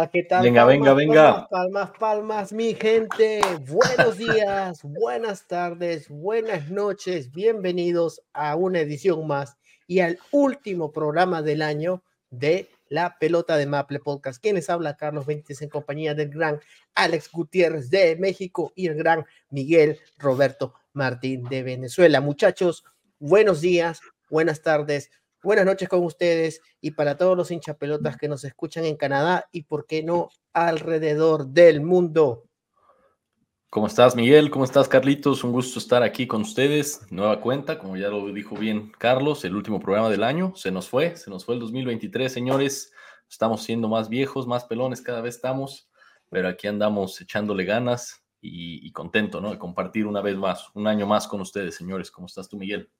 Tal? ¿Qué tal? Venga, venga, venga. Palmas, palmas, palmas, mi gente. Buenos días, buenas tardes, buenas noches. Bienvenidos a una edición más y al último programa del año de La Pelota de Maple Podcast. Quienes habla Carlos Benítez en compañía del gran Alex Gutiérrez de México y el gran Miguel Roberto Martín de Venezuela. Muchachos, buenos días, buenas tardes, buenas noches con ustedes y para todos los hinchapelotas que nos escuchan en Canadá y por qué no alrededor del mundo. ¿Cómo estás, Miguel? ¿Cómo estás, Carlitos? Un gusto estar aquí con ustedes. Nueva cuenta, como ya lo dijo bien Carlos, el último programa del año. Se nos fue, se nos fue el 2023, señores. Estamos siendo más viejos, más pelones, cada vez estamos, pero aquí andamos echándole ganas y, y contento, ¿no? De compartir una vez más, un año más con ustedes, señores. ¿Cómo estás tú, Miguel?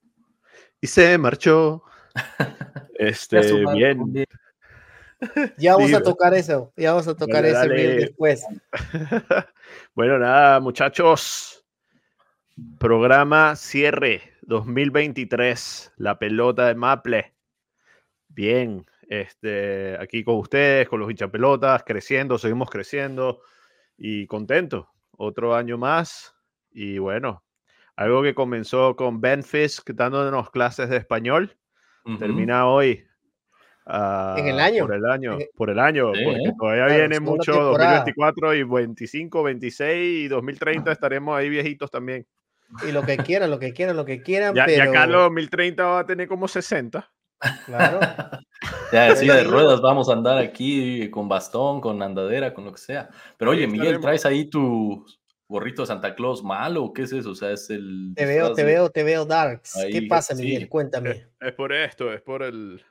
Y se marchó. Este, bien. Ya vamos Sí, a tocar eso, ya vamos a tocar Dale, ese reel después. bueno, nada, muchachos. Programa cierre 2023. La pelota de Maple. Bien, este, aquí con ustedes, con los hinchapelotas, creciendo, seguimos creciendo y contentos. Otro año más. Y bueno, algo que comenzó con Ben Fisk dándonos clases de español. Termina hoy. ah, En el año. Por el año, En el- por el año, Sí, porque ¿eh? todavía Claro, viene mucho temporada. 2024 y 25, 26 y 2030 estaremos ahí viejitos también. Y lo que quieran, lo que quieran, lo que quieran, Ya, pero ya Carlos 2030 va a tener como 60. claro, Ya en silla de ruedas vamos a andar aquí con bastón, con andadera, con lo que sea. Pero oye, Miguel. ¿traes ahí tu gorrito de Santa Claus malo o qué es eso? O sea, es el... te veo, te de- veo, te veo, Darks. ¿Qué pasa, sí. Miguel? Cuéntame. Es, es por esto, es por el...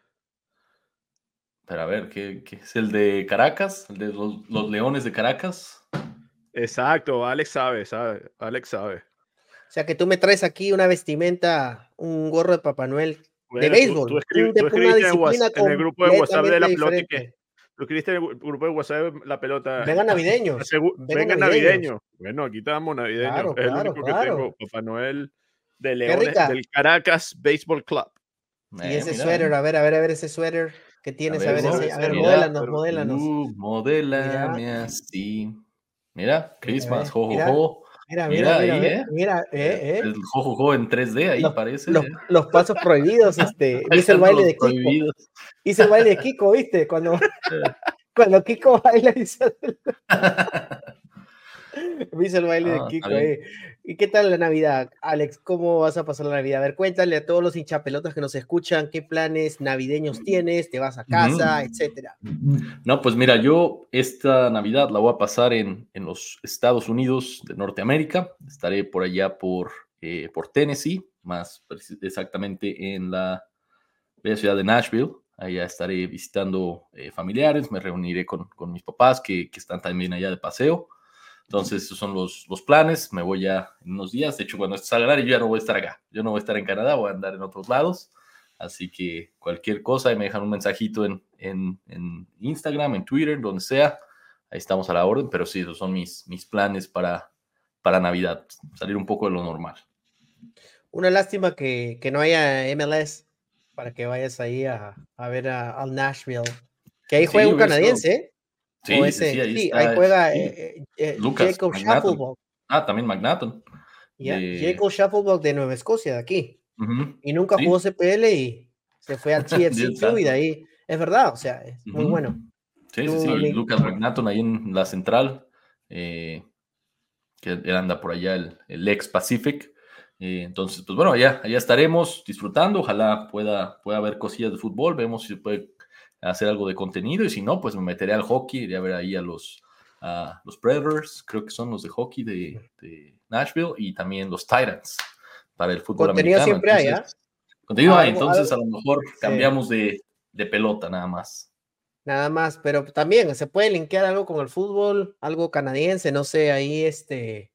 Pero a ver, ¿qué, qué es el de Caracas? ¿El de los, los Leones de Caracas? Exacto, Alex sabe, sabe, Alex sabe. O sea, que tú me traes aquí una vestimenta, un gorro de Papá Noel de Bueno, béisbol. Tú, tú escribiste en, en el grupo de WhatsApp de la pelota que... Tú escribiste en el grupo de WhatsApp la pelota. Asegu- vengan venga navideño. Bueno, aquí estamos navideños. Claro, es el claro, único que tengo. Papá Noel de Leones, rica. del Caracas Baseball Club. Y Eh, ese mira, suéter, eh. a ver, a ver, a ver ese suéter que tienes, a ver, ver, ese, a ver, modélanos, modélanos. Uh, modélame así. Mira, Christmas, eh, jo, jo, mira. Mira, mira ahí, mira, eh. mira, eh, eh. El jo, jo, jo en 3D ahí Los- parece. Los, eh. los pasos prohibidos, este, hice el baile los de Kiko, prohibidos. Hice el baile de Kiko, ¿viste? Cuando, cuando Kiko baila, hice el, hice el baile Ah, de está Kiko. eh. ¿Y qué tal la Navidad, Alex? ¿Cómo vas a pasar la Navidad? A ver, cuéntale a todos los hinchapelotas que nos escuchan qué planes navideños tienes, te vas a casa, etcétera. No, pues mira, yo esta Navidad la voy a pasar en, en los Estados Unidos de Norteamérica. Estaré por allá por, eh, por Tennessee, más exactamente en la bella ciudad de Nashville. Allá estaré visitando eh, familiares, me reuniré con, con mis papás que, que están también allá de paseo. Entonces, esos son los, los planes. Me voy ya en unos días. De hecho, cuando esto salga, yo ya no voy a estar acá. Yo no voy a estar en Canadá, voy a andar en otros lados. Así que cualquier cosa, ahí me dejan un mensajito en, en, en Instagram, en Twitter, donde sea. Ahí estamos a la orden. Pero sí, esos son mis, mis planes para, para Navidad. Salir un poco de lo normal. Una lástima que, que no haya MLS para que vayas ahí a, a ver a- al Nashville. Que ahí Sí, juega un hubiera estado- canadiense, ¿eh? Sí, sí, ese- sí, ahí sí, está, ahí juega sí. eh, eh, eh, Lucas Jacob. Shufflebolt. Ah, también Magnaton. ya, de- Jacob Shufflebolt de Nueva Escocia, de aquí. Ujú. Y nunca Sí. jugó CPL y se fue al TFC2 y de ahí. Es verdad, o sea, es muy Ujú. bueno. Sí, sí, Tú, sí. Lucas Magnaton ahí en la central. eh, que anda por allá, el, el ex Pacific. Eh, entonces, pues bueno, allá, allá estaremos disfrutando. Ojalá pueda, pueda haber cosillas de fútbol. Vemos si se puede hacer algo de contenido. Y si no, pues me meteré al hockey. Iré a ver ahí a los, a los Predators, creo que son los de hockey de, de Nashville. Y también los Titans para el fútbol Contenido americano. siempre hay, ¿ah? Entonces, Contenido hay, entonces a lo mejor cambiamos de, de pelota nada más. Nada más, pero también se puede linkear algo con el fútbol, algo canadiense, no sé, ahí este,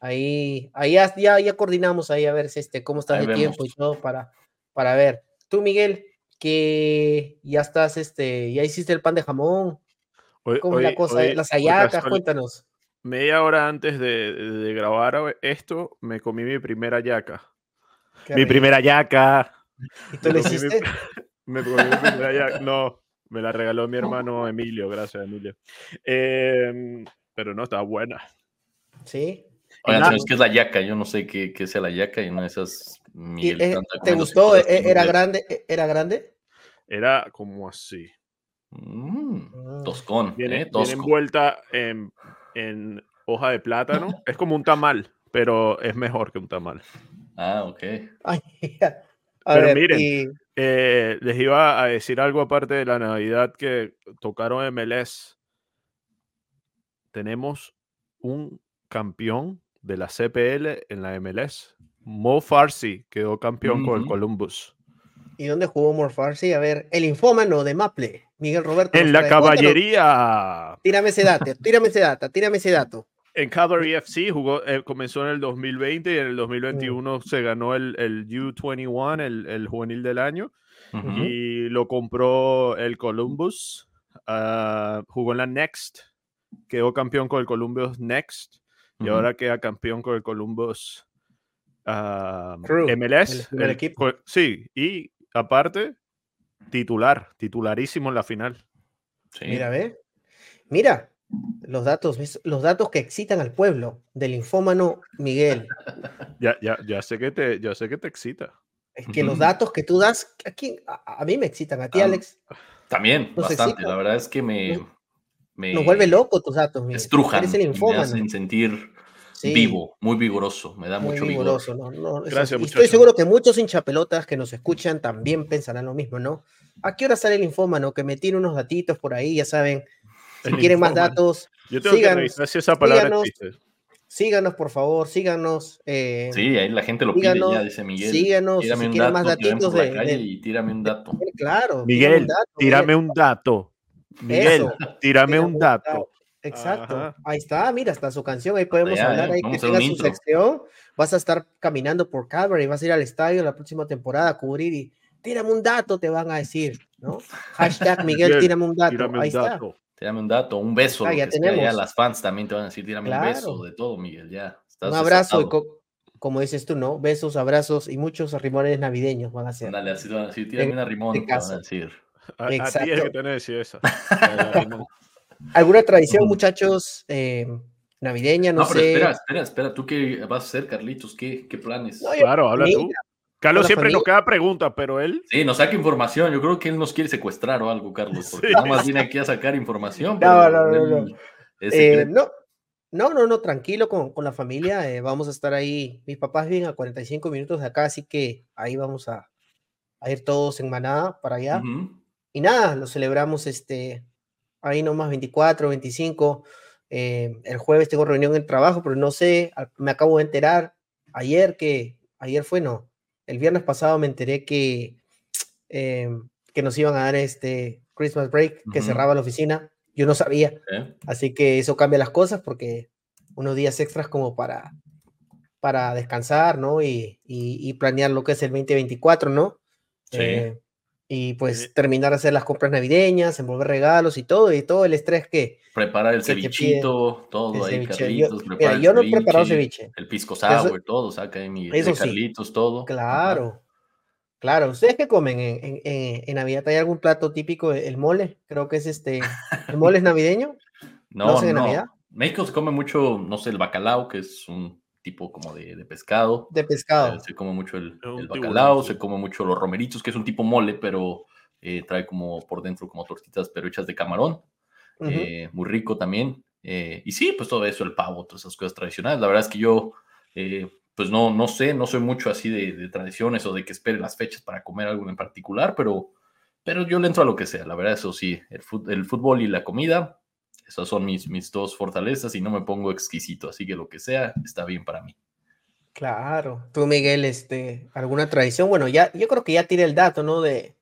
ahí, ahí ya, ya, coordinamos ahí a ver si este, cómo está el tiempo y todo para, para ver. Tú, Miguel, que ya estás, este, ya hiciste el pan de jamón. ¿Cómo es la cosa? Las ayacas, cuéntanos. Media hora antes de, grabar esto, me comí mi primera yaca. mi primera yaca. ¿Y tú le hiciste? me comí mi primera yaca. No, me la regaló mi hermano Emilio, gracias Emilio. Em, pero no, estaba buena. Sí. Oigan, es que es la yaca, yo no sé qué, qué sea la yaca y no esas... Eh, ¿Te gustó? ¿E-, ¿Era grande? ¿E-, ¿Era grande? Era como así. Mm, ah. toscón, viene, ¿eh? envuelta en, en, hoja de plátano. es como un tamal, pero es mejor que un tamal. Ah, ok. pero miren, eh, les iba a decir algo aparte de la Navidad que tocaron MLS. Tenemos un campeón de la CPL en la MLS. Mo Farsi quedó campeón con el Columbus. ¿Y dónde jugó Mo Farsi? A ver, el infómano de Maple, Miguel Roberto. En la caballería. Tírame ese dato, tírame ese dato, tírame ese dato. En Calgary FC jugó, eh, comenzó en el 2020 y en el 2021 mm. se ganó el, el U21, el, el, juvenil del año, y lo compró el Columbus. Ah, jugó en la Next, quedó campeón con el Columbus Next, y ahora queda campeón con el Columbus uh, MLS. El, equipo. Sí, y aparte, titular, titularísimo en la final. Mira, ve. Mira, los datos, los datos que excitan al pueblo del infómano Miguel. Ya, ya, ya sé que te, ya sé que te excita. Es que los datos que tú das, aquí, a, mí me excitan, a ti, Alex. También, bastante. La verdad es que me, me. Nos vuelve loco tus datos, Miguel. Estrujan. Me hacen sentir vivo, muy vigoroso. Me da mucho vigoroso. Gracias, Estoy seguro que muchos hinchapelotas que nos escuchan también pensarán lo mismo, ¿no? ¿A qué hora sale el infómano? Que me tiene unos datitos por ahí, ya saben. Si quieren más datos, Yo tengo síganos, que si esa palabra síganos, síganos, por favor, síganos. Eh, sí, ahí la gente lo pide ya, dice Miguel. Síganos, si quieren más datitos de, Y tírame un dato. Claro. Miguel, tírame un dato. Miguel, tírame un dato. Exacto. Ahí está, mira, está su canción, ahí podemos hablar, ahí que tenga su sección. Vas a estar caminando por Calvary, vas a ir al estadio la próxima temporada a cubrir y tírame un dato, te van a decir, ¿no? Hashtag Miguel, tírame un dato. ahí está. Tírame un dato, un beso. Ah, ya tenemos. las fans también te van a decir, tírame un beso, de todo, Miguel, ya. un abrazo, y como dices tú, ¿no? Besos, abrazos y muchos arrimones navideños van a ser. Dale, así van a decir, tírame un arrimón, te van a decir. A, a ti es que tenés eso. ¿Alguna tradición, muchachos, eh, navideña? No, no pero espera, espera, espera. ¿Tú qué vas a hacer, Carlitos? ¿Qué, qué planes? claro, habla tú. Carlos siempre nos queda pregunta, pero él. Sí, nos saca información. Yo creo que él nos quiere secuestrar o algo, Carlos, porque nada más viene aquí a sacar información. No, no, no. Eh, no. no. no, no, tranquilo con, con la familia. Eh, vamos a estar ahí. Mis papás viven a 45 minutos de acá, así que ahí vamos a, a ir todos en manada para allá. Y nada, lo celebramos este, ahí nomás 24, 25. Eh, el jueves tengo reunión en el trabajo, pero no sé, me acabo de enterar ayer que, ayer fue, no, el viernes pasado me enteré que, em, que nos iban a dar este Christmas break, que cerraba la oficina. Yo no sabía. Así que eso cambia las cosas porque unos días extras como para, para descansar, ¿no? Y, y, planear lo que es el 2024, ¿no? Sí. Eh, y pues terminar de hacer las compras navideñas, envolver regalos y todo, y todo el estrés que... Preparar el cevichito, todo ahí, Carlitos. Yo, yo no he preparado ceviche. El pisco sour, todo, saca ahí mi eso Carlitos, todo. Claro, claro. ¿Ustedes qué comen en, en, en, Navidad? ¿Hay algún plato típico? El mole, creo que es este... ¿El mole es navideño? No, no. Navidad? México se come mucho, no sé, el bacalao, que es un tipo como de, pescado. De pescado. Eh, se come mucho el, bacalao, se come mucho los romeritos, que es un tipo mole, pero eh, trae como por dentro como tortitas, pero hechas de camarón. Eh, muy rico también. y sí, pues todo eso, el pavo, todas esas cosas tradicionales. La verdad es que yo, pues no, no sé, no soy mucho así de, tradiciones o de que espere las fechas para comer algo en particular, pero, pero yo le entro a lo que sea. La verdad, eso sí, el, el fútbol y la comida, esas son mis, mis dos fortalezas y no me pongo exquisito, así que lo que sea está bien para mí. Claro. Tú, Miguel, este, ¿alguna tradición? Bueno, ya, yo creo que ya tiré el dato, ¿no? De,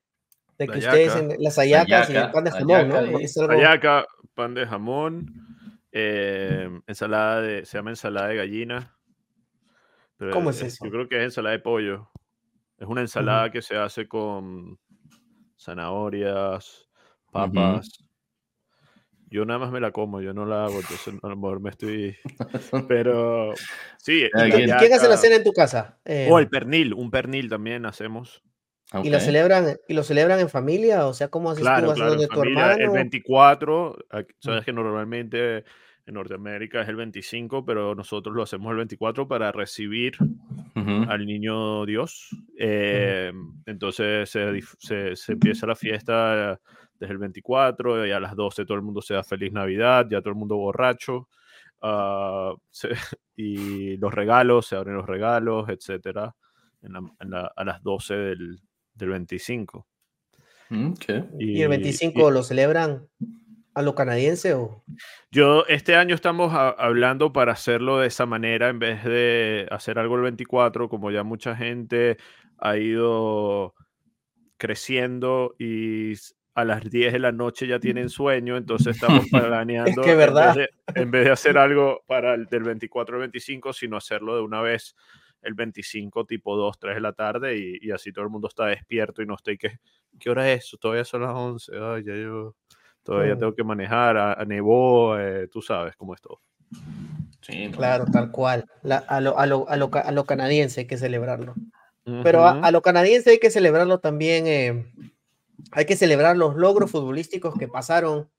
de que ustedes en las hallacas y el pan de jamón, ¿no? pan de jamón, eh, ensalada de, se llama ensalada de gallina. ¿Cómo es eso? Yo creo que es ensalada de pollo. Es una ensalada que se hace con zanahorias, papas. Yo nada más me la como, yo no la hago, entonces a lo mejor me estoy. Pero sí. ¿Quién hace la cena en tu casa? o el pernil, un pernil también hacemos. ¿Y lo celebran y lo celebran en familia? O sea, ¿cómo haces claro, tú? Claro, tu hermano? El 24, sabes que normalmente en Norteamérica es el 25, pero nosotros lo hacemos el 24 para recibir al niño Dios. Eh, entonces se, se, empieza la fiesta desde el 24 y a las 12 todo el mundo se da feliz Navidad, ya todo el mundo borracho. Ah, y los regalos, se abren los regalos, etcétera, a las 12 del, del 25. Mm, y, el 25 lo celebran a lo canadiense o? Yo, este año estamos hablando para hacerlo de esa manera en vez de hacer algo el 24, como ya mucha gente ha ido creciendo y a las 10 de la noche ya tienen sueño, entonces estamos planeando es que verdad. En, vez de, hacer algo para el del 24 al 25, sino hacerlo de una vez el 25 tipo 2, 3 de la tarde y, así todo el mundo está despierto y no estoy que, ¿qué hora es eso? Todavía son las 11, ay, ya yo todavía mm. tengo que manejar, a, nevó, eh, tú sabes cómo es todo. Sí, claro, tal cual. a, lo, a, lo, a, lo, a, lo, canadiense hay que celebrarlo. Pero a, lo canadiense hay que celebrarlo también, eh, hay que celebrar los logros futbolísticos que pasaron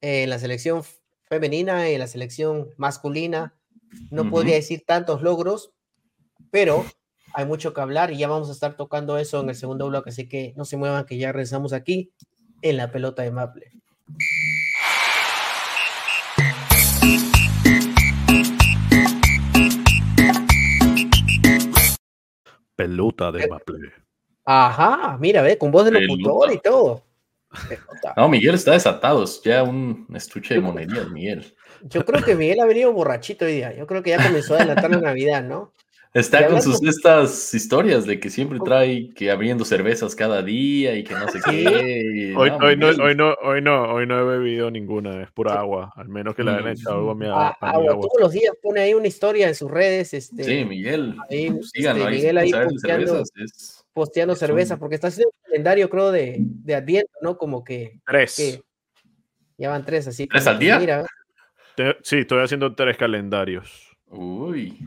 en la selección femenina y en la selección masculina. No podría decir tantos logros, pero hay mucho que hablar y ya vamos a estar tocando eso en el segundo bloque, así que no se muevan que ya regresamos aquí en la pelota de Maple. Pelota de Maple. Ajá, mira, ve, con voz de locutor y todo. No, Miguel está desatado, es ya un estuche de monerías, Miguel. Yo creo que Miguel ha venido borrachito hoy día. Yo creo que ya comenzó a adelantar la Navidad, ¿no? Está con sus estas historias de que siempre trae que abriendo cervezas cada día y que no sé qué. hoy, no, hoy, no, hoy, no, hoy, no, hoy no he bebido ninguna, es pura agua, al menos que la hayan echado algo a mi, ah, agua. Todos los días pone ahí una historia en sus redes. Este, sí, Miguel. Ahí, este, Miguel ahí posteando, cervezas, posteando cerveza, porque está haciendo un calendario, creo, de, de Adviento, ¿no? Como que. Tres. ya van tres, así. ¿Tres al día? Mira. Sí, estoy haciendo tres calendarios. Uy.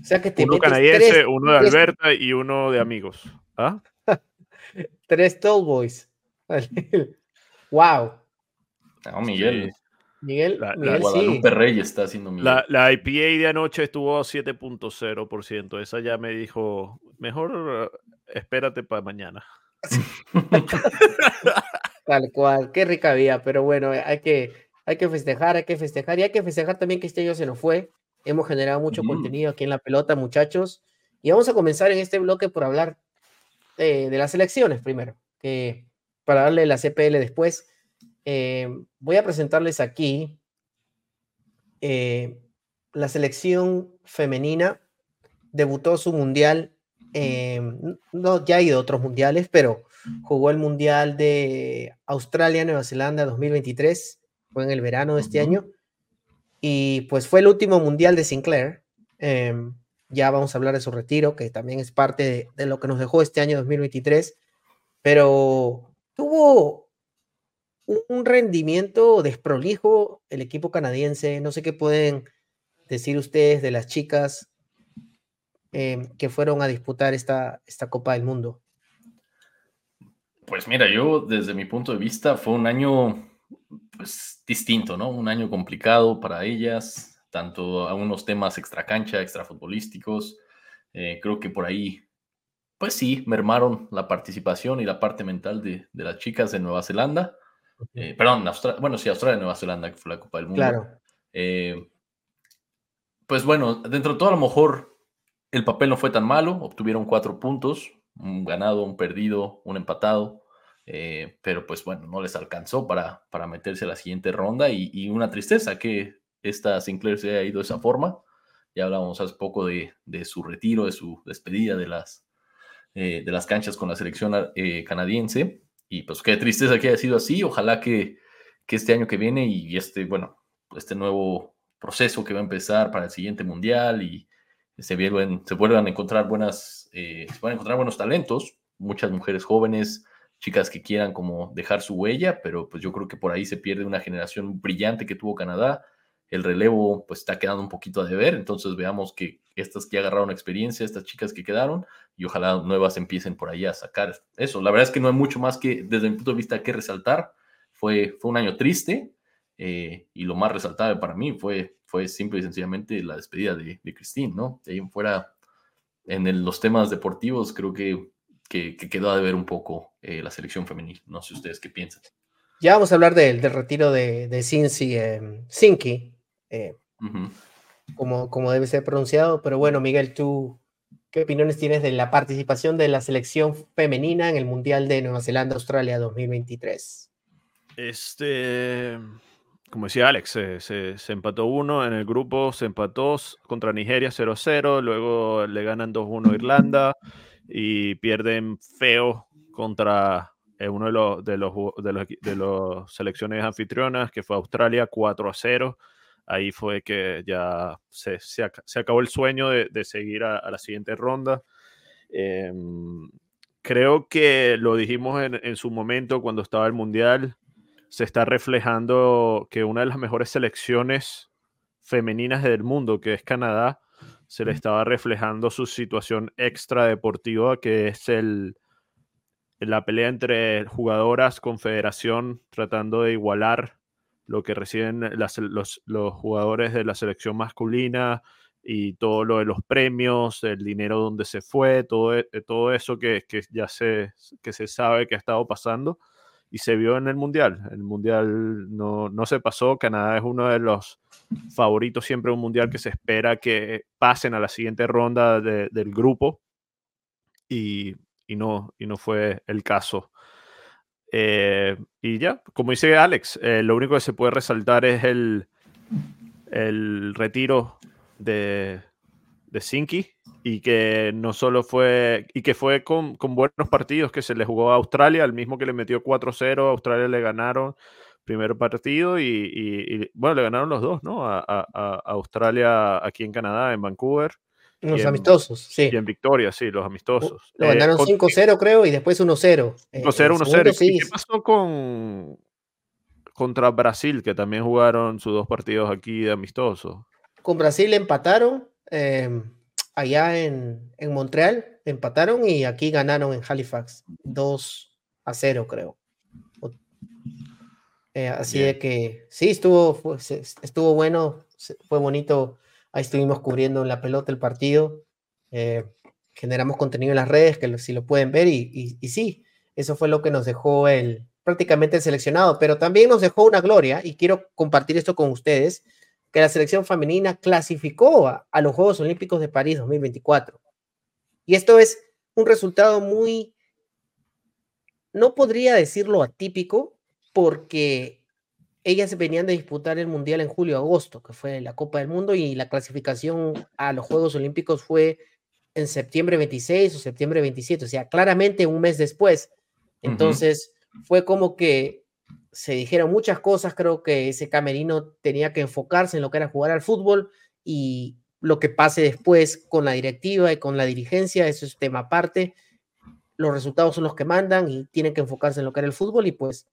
O sea que te uno canadiense, uno de Alberta y uno de amigos. ¿Ah? tres Tall Boys. wow. No, Miguel. Miguel, la, Miguel Guadalupe Rey está haciendo Miguel. La, la, IPA de anoche estuvo a 7.0%. Esa ya me dijo, mejor espérate para mañana. Tal cual, qué rica vía, pero bueno, hay que, hay que festejar, hay que festejar y hay que festejar también que este año se nos fue. Hemos generado mucho contenido aquí en la pelota, muchachos. Y vamos a comenzar en este bloque por hablar eh, de las elecciones primero, que para darle la CPL después. Eh, voy a presentarles aquí eh, la selección femenina. Debutó su mundial, no, ya ha ido a otros mundiales, pero jugó el mundial de Australia, Nueva Zelanda 2023, fue en el verano de este año y pues fue el último mundial de Sinclair. Em, ya vamos a hablar de su retiro, que también es parte de, lo que nos dejó este año 2023. Pero tuvo un rendimiento desprolijo el equipo canadiense. No sé qué pueden decir ustedes de las chicas em, que fueron a disputar esta, esta Copa del Mundo. Pues mira, yo desde mi punto de vista fue un año pues, distinto, ¿no? Un año complicado para ellas, tanto a unos temas extra cancha, extra futbolísticos. Eh, creo que por ahí, pues sí, mermaron la participación y la parte mental de, las chicas de Nueva Zelanda. Eh, perdón, bueno, sí, Australia y Nueva Zelanda, que fue la Copa del Mundo. Claro. Eh, pues bueno, dentro de todo, a lo mejor el papel no fue tan malo, obtuvieron cuatro puntos, un ganado, un perdido, un empatado. Eh, pero pues bueno, no les alcanzó para, para meterse a la siguiente ronda y, una tristeza que esta Sinclair se haya ido de esa forma. Ya hablábamos hace poco de, su retiro, de su despedida de las, eh, de las canchas con la selección eh, canadiense. y pues qué tristeza que haya sido así. Ojalá que, que este año que viene y este, bueno, este nuevo proceso que va a empezar para el siguiente mundial y se vuelven, se vuelvan a encontrar buenas, eh, se van a encontrar buenos talentos, muchas mujeres jóvenes, chicas que quieran como dejar su huella, pero pues yo creo que por ahí se pierde una generación brillante que tuvo Canadá. El relevo pues está quedando un poquito a deber, entonces veamos que estas que agarraron experiencia, estas chicas que quedaron, y ojalá nuevas empiecen por ahí a sacar eso. La verdad es que no hay mucho más que desde mi punto de vista que resaltar. Fue, fue un año triste eh, y lo más resaltable para mí fue, fue simple y sencillamente la despedida de, de Christine, ¿no? De ahí en fuera, en los temas deportivos, creo que que, quedó a deber un poco eh, la selección femenil. No sé ustedes qué piensan. Ya vamos a hablar del, retiro de, de Cincy, eh, eh como, como debe ser pronunciado, pero bueno, Miguel, tú, ¿qué opiniones tienes de la participación de la selección femenina en el Mundial de Nueva Zelanda-Australia 2023? Este, como decía Alex, se, se, empató uno en el grupo, se empató contra Nigeria 0-0, luego le ganan 2-1 Irlanda y pierden feo contra eh, uno de los, de los, de los, de los selecciones anfitrionas, que fue Australia 4 a 0. Ahí fue que ya se, se, se acabó el sueño de, de seguir a, la siguiente ronda. Em, creo que lo dijimos en, en, su momento cuando estaba el Mundial, se está reflejando que una de las mejores selecciones femeninas del mundo, que es Canadá, se le estaba reflejando su situación extra deportiva, que es el, la pelea entre jugadoras, confederación, tratando de igualar lo que reciben los, jugadores de la selección masculina y todo lo de los premios, el dinero donde se fue, todo, e, todo eso que, que ya se, que se sabe que ha estado pasando y se vio en el Mundial. El Mundial no, no se pasó, Canadá es uno de los favoritos siempre un Mundial que se espera que pasen a la siguiente ronda del grupo y, y, no, y no fue el caso. Eh, y ya, como dice Alex, eh, lo único que se puede resaltar es el, el retiro de, de Sinki y que no solo fue, y que fue con, con, buenos partidos que se le jugó a Australia, el mismo que le metió 4-0, a Australia le ganaron primer partido y, bueno, le ganaron los dos, ¿no? A, a, Australia aquí en Canadá, en Vancouver. Los amistosos, sí. Y en Victoria, sí, los amistosos. Lo ganaron 5-0 eh, creo y después 1-0. 5-0, 1-0. ¿Qué pasó con contra Brasil, que también jugaron sus dos partidos aquí de amistosos? Con Brasil empataron Em, allá en, en, Montreal, empataron y aquí ganaron en Halifax 2 a 0, creo. Eh, así de que sí, estuvo, estuvo bueno, fue bonito. Ahí estuvimos cubriendo la pelota el partido. Eh, generamos contenido en las redes, que si lo pueden ver, y, y, y, sí, eso fue lo que nos dejó el prácticamente el seleccionado, pero también nos dejó una gloria, y quiero compartir esto con ustedes que la selección femenina clasificó a, los Juegos Olímpicos de París 2024. Y esto es un resultado muy, no podría decirlo atípico, porque ellas venían de disputar el Mundial en julio-agosto, que fue la Copa del Mundo, y la clasificación a los Juegos Olímpicos fue en septiembre 26 o septiembre 27, o sea, claramente un mes después. Entonces, fue como que se dijeron muchas cosas, creo que ese camerino tenía que enfocarse en lo que era jugar al fútbol y lo que pase después con la directiva y con la dirigencia, eso es tema aparte. Los resultados son los que mandan y tienen que enfocarse en lo que era el fútbol y pues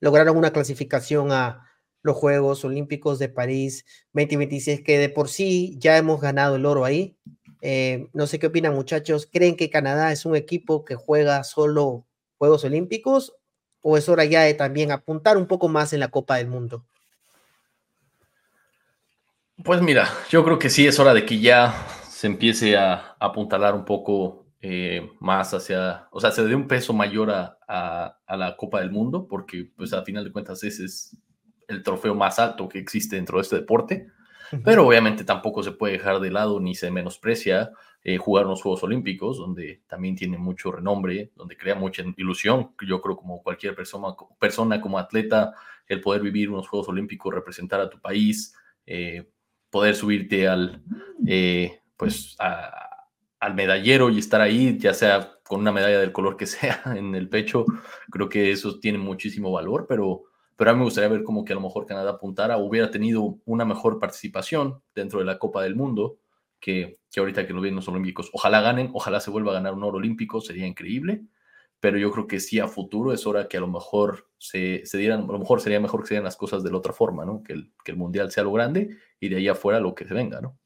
lograron una clasificación a los Juegos Olímpicos de París 2026 que de por sí ya hemos ganado el oro ahí. Eh, no sé qué opinan muchachos, ¿creen que Canadá es un equipo que juega solo Juegos Olímpicos ¿O es hora ya de también apuntar un poco más en la Copa del Mundo? Pues mira, yo creo que sí es hora de que ya se empiece a, apuntalar un poco eh, más hacia, o sea, se dé un peso mayor a, la Copa del Mundo, porque pues a final de cuentas ese es el trofeo más alto que existe dentro de este deporte, pero obviamente tampoco se puede dejar de lado ni se menosprecia eh, jugar unos Juegos Olímpicos, donde también tiene mucho renombre, donde crea mucha ilusión. Yo creo como cualquier persona, persona como atleta, el poder vivir unos Juegos Olímpicos, representar a tu país, eh, poder subirte al, eh, pues al medallero y estar ahí, ya sea con una medalla del color que sea en el pecho, creo que eso tiene muchísimo valor, pero, pero a mí me gustaría ver como que a lo mejor Canadá apuntara, hubiera tenido una mejor participación dentro de la Copa del Mundo que, que ahorita que lo ven los Olímpicos. Ojalá ganen, ojalá se vuelva a ganar un oro olímpico, sería increíble, pero yo creo que sí a futuro es hora que a lo mejor se, se dieran, a lo mejor sería mejor que se dieran las cosas de la otra forma, ¿no? Que el, que el Mundial sea lo grande y de ahí afuera lo que se venga, ¿no?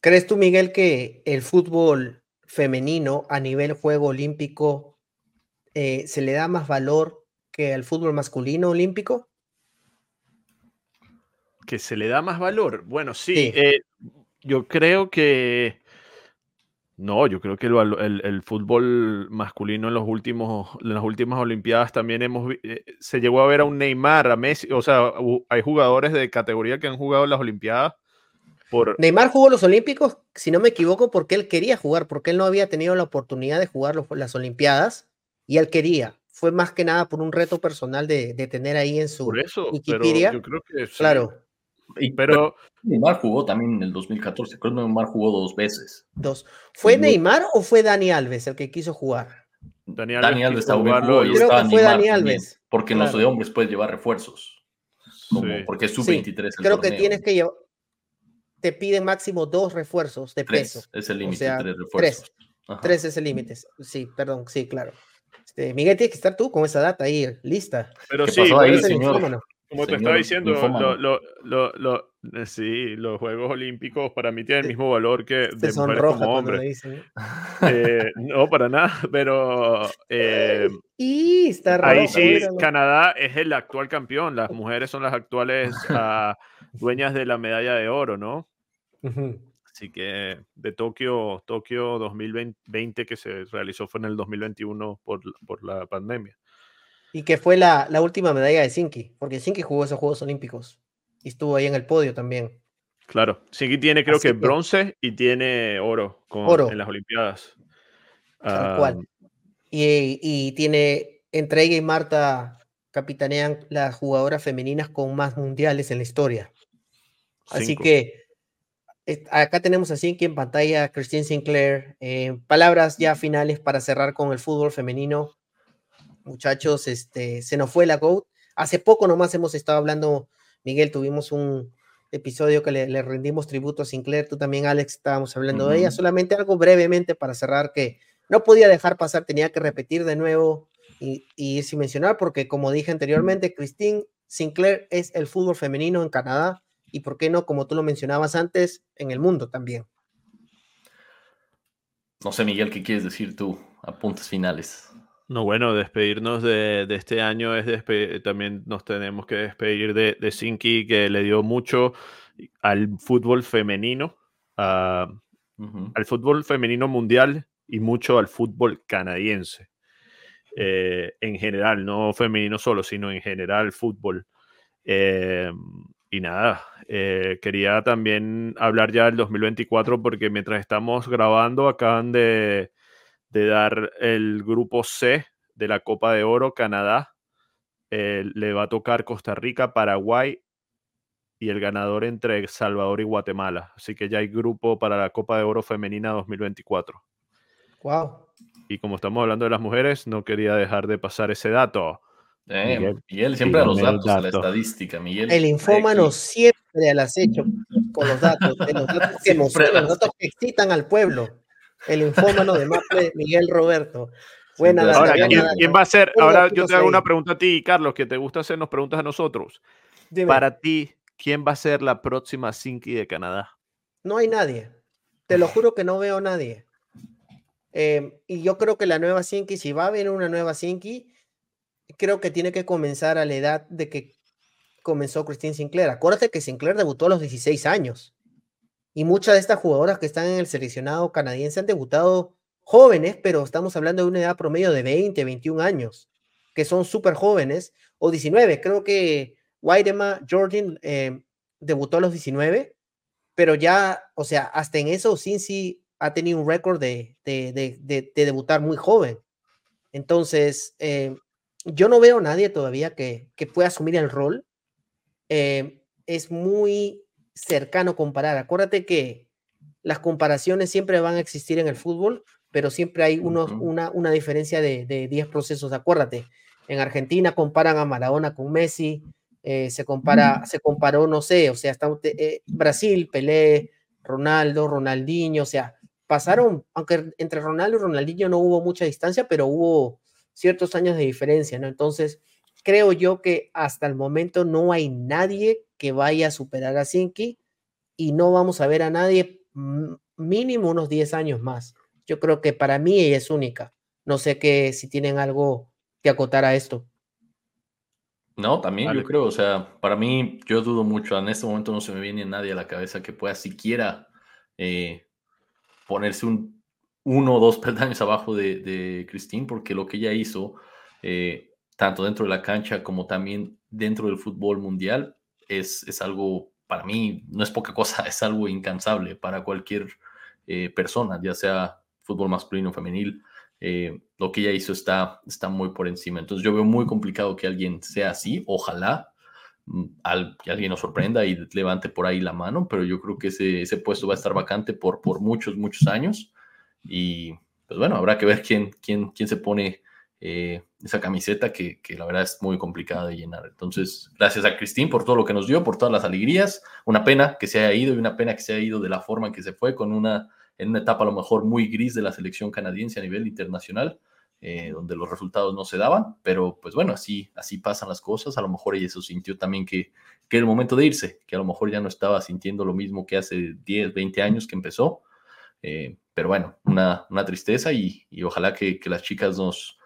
¿Crees tú, Miguel, que el fútbol femenino a nivel juego olímpico eh, se le da más valor que al fútbol masculino olímpico? Que se le da más valor. Bueno, sí, sí. Eh, yo creo que no, yo creo que el, el, el, fútbol masculino en, los últimos, en las últimas Olimpiadas también hemos eh, se llegó a ver a un Neymar, a Messi, o sea, hay jugadores de categoría que han jugado las Olimpiadas. Por... Neymar jugó los Olímpicos, si no me equivoco, porque él quería jugar, porque él no había tenido la oportunidad de jugar los, las Olimpiadas y él quería. Fue más que nada por un reto personal de, de tener ahí en su por eso, Wikipedia. Pero yo creo que sí. Claro. Y, pero Neymar jugó también en el 2014, creo que Neymar jugó dos veces. Dos. ¿Fue Neymar o fue Dani Alves el que quiso jugar? Dani Alves, Dani Alves estaba jugarlo y creo que fue Dani Alves. Porque claro. en los de hombres puedes llevar refuerzos. Como, sí. Porque es sub-23. Sí, creo torneo. que tienes que llevar. Te piden máximo dos refuerzos de tres, peso. Es el límite, o sea, tres refuerzos. Tres. Tres es el límite. Sí, perdón, sí, claro. Este, Miguel, tienes que estar tú con esa data ahí, lista. Pero sí, ahí, señor? Como te estaba diciendo, lo, lo, lo, eh, sí, los Juegos Olímpicos para mí tienen el mismo valor que de mujeres como hombres. Eh, no, para nada, pero eh, y está ahí sí, Canadá es el actual campeón. Las mujeres son las actuales uh, dueñas de la medalla de oro, ¿no? Uh -huh. Así que de Tokio, Tokio 2020 que se realizó fue en el 2021 por, por la pandemia. Y que fue la, la última medalla de Sinki, porque Sinki jugó esos Juegos Olímpicos y estuvo ahí en el podio también. Claro, Sinki tiene creo Así que, bronce y tiene oro, con, oro. en las Olimpiadas. Tal uh, cual. Y, y, tiene, entre ella y Marta, capitanean las jugadoras femeninas con más mundiales en la historia. Así Cinco. que acá tenemos a Sinki en pantalla, Christine Sinclair. Eh, palabras ya finales para cerrar con el fútbol femenino muchachos, este, se nos fue la GOAT. Hace poco nomás hemos estado hablando, Miguel, tuvimos un episodio que le, le rendimos tributo a Sinclair, tú también, Alex, estábamos hablando uh -huh. de ella, solamente algo brevemente para cerrar que no podía dejar pasar, tenía que repetir de nuevo y, y sin mencionar, porque como dije anteriormente, Christine Sinclair es el fútbol femenino en Canadá y, ¿por qué no, como tú lo mencionabas antes, en el mundo también? No sé, Miguel, ¿qué quieres decir tú? Apuntes finales. No, bueno, despedirnos de, de este año es también nos tenemos que despedir de, de Sinki, que le dio mucho al fútbol femenino, uh, uh -huh. al fútbol femenino mundial y mucho al fútbol canadiense. Eh, en general, no femenino solo, sino en general fútbol. Eh, y nada, eh, quería también hablar ya del 2024 porque mientras estamos grabando acaban de de dar el grupo C de la Copa de Oro, Canadá. Eh, le va a tocar Costa Rica, Paraguay y el ganador entre Salvador y Guatemala. Así que ya hay grupo para la Copa de Oro Femenina 2024. Wow. Y como estamos hablando de las mujeres, no quería dejar de pasar ese dato. Eh, Miguel, Miguel, siempre a los datos, dato. a la estadística, Miguel. El infómano siempre al acecho con los datos, los datos que emocionan, los datos que excitan al pueblo el infómano de Maple, Miguel Roberto. Buena ahora, ¿quién, ¿quién, va a ser? Ahora yo te hago una pregunta a ti, Carlos, que te gusta hacernos preguntas a nosotros. Dime. Para ti, ¿quién va a ser la próxima Sinki de Canadá? No hay nadie. Te lo juro que no veo nadie. Eh, y yo creo que la nueva Sinki, si va a haber una nueva Sinki, creo que tiene que comenzar a la edad de que comenzó Christine Sinclair. Acuérdate que Sinclair debutó a los 16 años. Y muchas de estas jugadoras que están en el seleccionado canadiense han debutado jóvenes, pero estamos hablando de una edad promedio de 20, 21 años, que son súper jóvenes, o 19. Creo que Whitema Jordan eh, debutó a los 19, pero ya, o sea, hasta en eso Cincy ha tenido un récord de, de, de, de, debutar muy joven. Entonces, eh, yo no veo a nadie todavía que, que pueda asumir el rol. Eh, es muy cercano comparar. Acuérdate que las comparaciones siempre van a existir en el fútbol, pero siempre hay unos, una, una diferencia de, de 10 procesos. Acuérdate, en Argentina comparan a Maradona con Messi, eh, se compara, se comparó, no sé, o sea, está, eh, Brasil, Pelé, Ronaldo, Ronaldinho, o sea, pasaron, aunque entre Ronaldo y Ronaldinho no hubo mucha distancia, pero hubo ciertos años de diferencia, ¿no? Entonces, creo yo que hasta el momento no hay nadie que vaya a superar a Sinki y no vamos a ver a nadie mínimo unos 10 años más. Yo creo que para mí ella es única. No sé que si tienen algo que acotar a esto. No, también yo creo, o sea, para mí yo dudo mucho, en este momento no se me viene nadie a la cabeza que pueda siquiera eh, ponerse un uno o dos peldaños abajo de, de Christine, porque lo que ella hizo, eh, tanto dentro de la cancha como también dentro del fútbol mundial, es, es algo, para mí, no es poca cosa, es algo incansable para cualquier eh, persona, ya sea fútbol masculino o femenil. Eh, lo que ella hizo está, está muy por encima. Entonces yo veo muy complicado que alguien sea así. Ojalá mm, al, que alguien nos sorprenda y levante por ahí la mano, pero yo creo que ese, ese puesto va a estar vacante por, por muchos, muchos años. Y pues bueno, habrá que ver quién, quién, quién se pone eh, esa camiseta que, que, la verdad es muy complicada de llenar. Entonces, gracias a Cristín por todo lo que nos dio, por todas las alegrías. Una pena que se haya ido y una pena que se haya ido de la forma en que se fue, con una, en una etapa a lo mejor muy gris de la selección canadiense a nivel internacional. Eh, donde los resultados no se daban, pero pues bueno, así, así pasan las cosas. A lo mejor ella se sintió también que, que era el momento de irse, que a lo mejor ya no estaba sintiendo lo mismo que hace 10, 20 años que empezó. Eh, pero bueno, una, una tristeza y, y ojalá que, que, las chicas nos,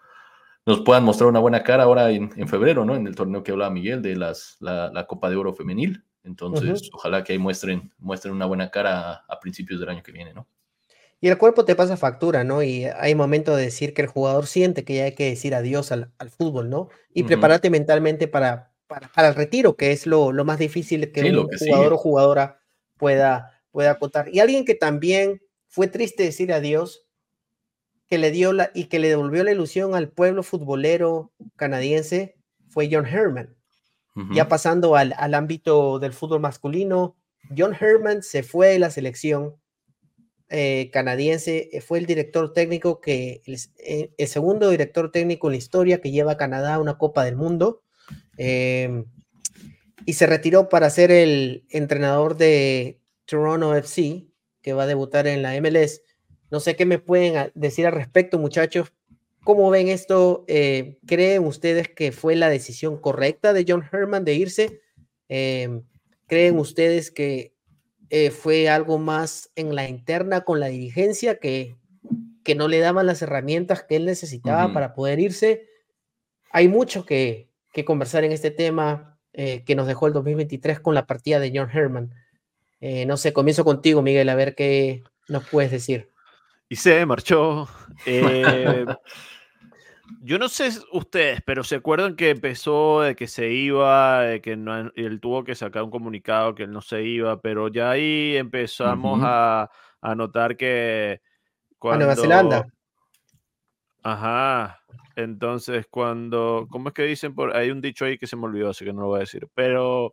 nos puedan mostrar una buena cara ahora en, en febrero, ¿no? En el torneo que hablaba Miguel de las, la, la Copa de Oro Femenil. Entonces, uh -huh. ojalá que ahí muestren, muestren una buena cara a, a, principios del año que viene, ¿no? Y el cuerpo te pasa factura, ¿no? Y hay momento de decir que el jugador siente que ya hay que decir adiós al, al fútbol, ¿no? Y uh -huh. prepararte mentalmente para, para, para, el retiro, que es lo, lo más difícil que sí, un que jugador sigue. o jugadora pueda, pueda acotar. Y alguien que también fue triste decir adiós, que le dio la, y que le devolvió la ilusión al pueblo futbolero canadiense, fue John Herman. Uh -huh. Ya pasando al, al, ámbito del fútbol masculino, John Herman se fue de la selección eh, canadiense, eh, fue el director técnico que, el, eh, el, segundo director técnico en la historia que lleva a Canadá a una Copa del Mundo, eh, y se retiró para ser el entrenador de Toronto FC, que va a debutar en la MLS. No sé qué me pueden decir al respecto, muchachos. ¿Cómo ven esto? Eh, ¿Creen ustedes que fue la decisión correcta de John Herman de irse? Eh, ¿Creen ustedes que eh, fue algo más en la interna con la dirigencia que, que no le daban las herramientas que él necesitaba uh -huh. para poder irse? Hay mucho que, que conversar en este tema eh, que nos dejó el 2023 con la partida de John Herman. No sé, comienzo contigo, Miguel, a ver qué nos puedes decir. Y se marchó. Eh, yo no sé ustedes, pero se acuerdan que empezó de que se iba, de que no, él tuvo que sacar un comunicado que él no se iba, pero ya ahí empezamos uh -huh. a, a, notar que cuando... A Nueva Zelanda. Ajá. Entonces, cuando, ¿cómo es que dicen? Por, hay un dicho ahí que se me olvidó, así que no lo voy a decir, pero...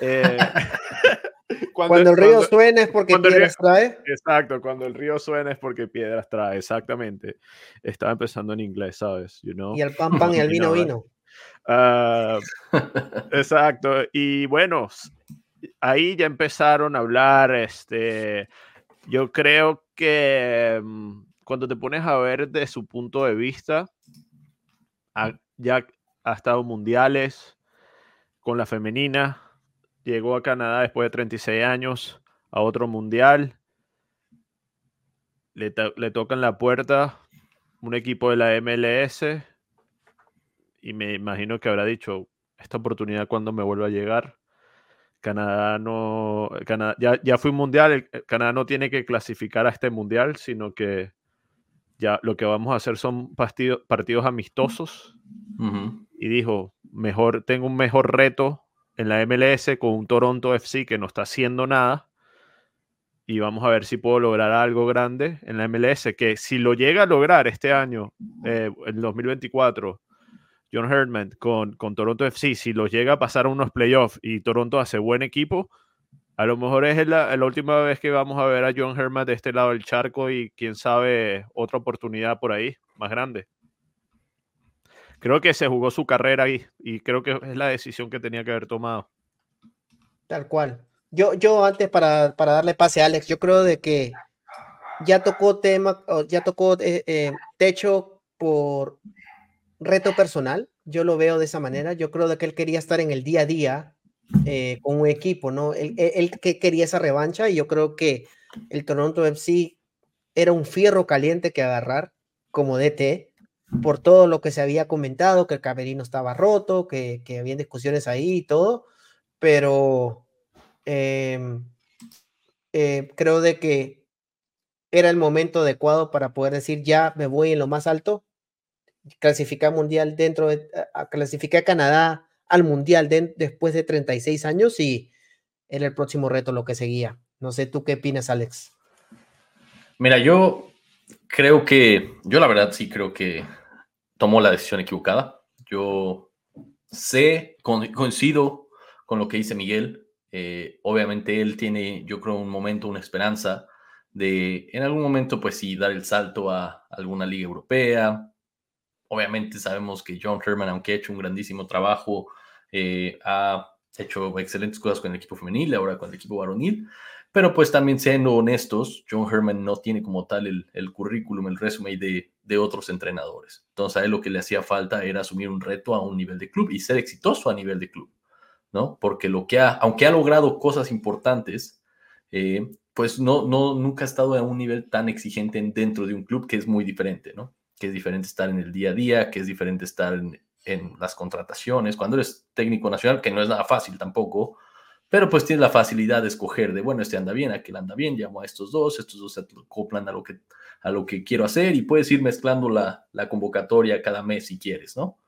Eh, Cuando, cuando, el río cuando, suena es porque piedras río, trae. Exacto, cuando el río suena es porque piedras trae, exactamente. Estaba empezando en inglés, ¿sabes? You know? Y el pan, pan y el vino, vino. Uh, exacto. Y bueno, ahí ya empezaron a hablar, este, yo creo que um, cuando te pones a ver de su punto de vista, ya ha estado mundiales con la femenina, llegó a Canadá después de 36 años a otro mundial. Le, le tocan la puerta un equipo de la MLS y me imagino que habrá dicho, esta oportunidad cuando me vuelva a llegar. Canadá no, Canadá, ya, ya fue un mundial, Canadá no tiene que clasificar a este mundial, sino que ya lo que vamos a hacer son partido, partidos amistosos. Uh -huh. Y dijo, mejor, tengo un mejor reto en la MLS con un Toronto FC que no está haciendo nada. Y vamos a ver si puedo lograr algo grande en la MLS. Que si lo llega a lograr este año, eh, en 2024, John Herdman con, con Toronto FC, si lo llega a pasar a unos playoffs y Toronto hace buen equipo, A lo mejor es la, la, última vez que vamos a ver a John Herman de este lado del charco y quién sabe otra oportunidad por ahí, más grande. Creo que se jugó su carrera ahí y creo que es la decisión que tenía que haber tomado. Tal cual. Yo, yo antes para, para darle pase a Alex, yo creo de que ya tocó tema, ya tocó eh, eh, techo por reto personal. Yo lo veo de esa manera. Yo creo de que él quería estar en el día a día eh, con un equipo, ¿no? Él, él, que quería esa revancha y yo creo que el Toronto FC era un fierro caliente que agarrar como DT por todo lo que se había comentado, que el camerino estaba roto, que, que había discusiones ahí y todo, pero em, creo de que era el momento adecuado para poder decir ya me voy en lo más alto, clasificar mundial dentro de, a, clasificar Canadá al mundial después de 36 años y era el próximo reto lo que seguía. No sé, ¿tú qué opinas, Alex? Mira, yo creo que, yo la verdad sí creo que tomó la decisión equivocada. Yo sé, coincido con lo que dice Miguel. Eh, obviamente él tiene, yo creo, un momento, una esperanza de en algún momento, pues sí, dar el salto a alguna liga europea. Obviamente sabemos que John Herman, aunque ha hecho un grandísimo trabajo, eh, ha hecho excelentes cosas con el equipo femenil, ahora con el equipo varonil, pero pues también siendo honestos, John Herman no tiene como tal el, el currículum, el resumen de, de otros entrenadores. Entonces a él lo que le hacía falta era asumir un reto a un nivel de club y ser exitoso a nivel de club, ¿no? Porque lo que ha, aunque ha logrado cosas importantes, eh, pues no, no, nunca ha estado a un nivel tan exigente dentro de un club que es muy diferente, ¿no? Que es diferente estar en el día a día, que es diferente estar en, las contrataciones, cuando eres técnico nacional, que no es nada fácil tampoco, pero pues tienes la facilidad de escoger de, bueno, este anda bien, aquel anda bien, llamo a estos dos, estos dos se acoplan a lo que, a lo que quiero hacer y puedes ir mezclando la, la convocatoria cada mes si quieres, ¿no?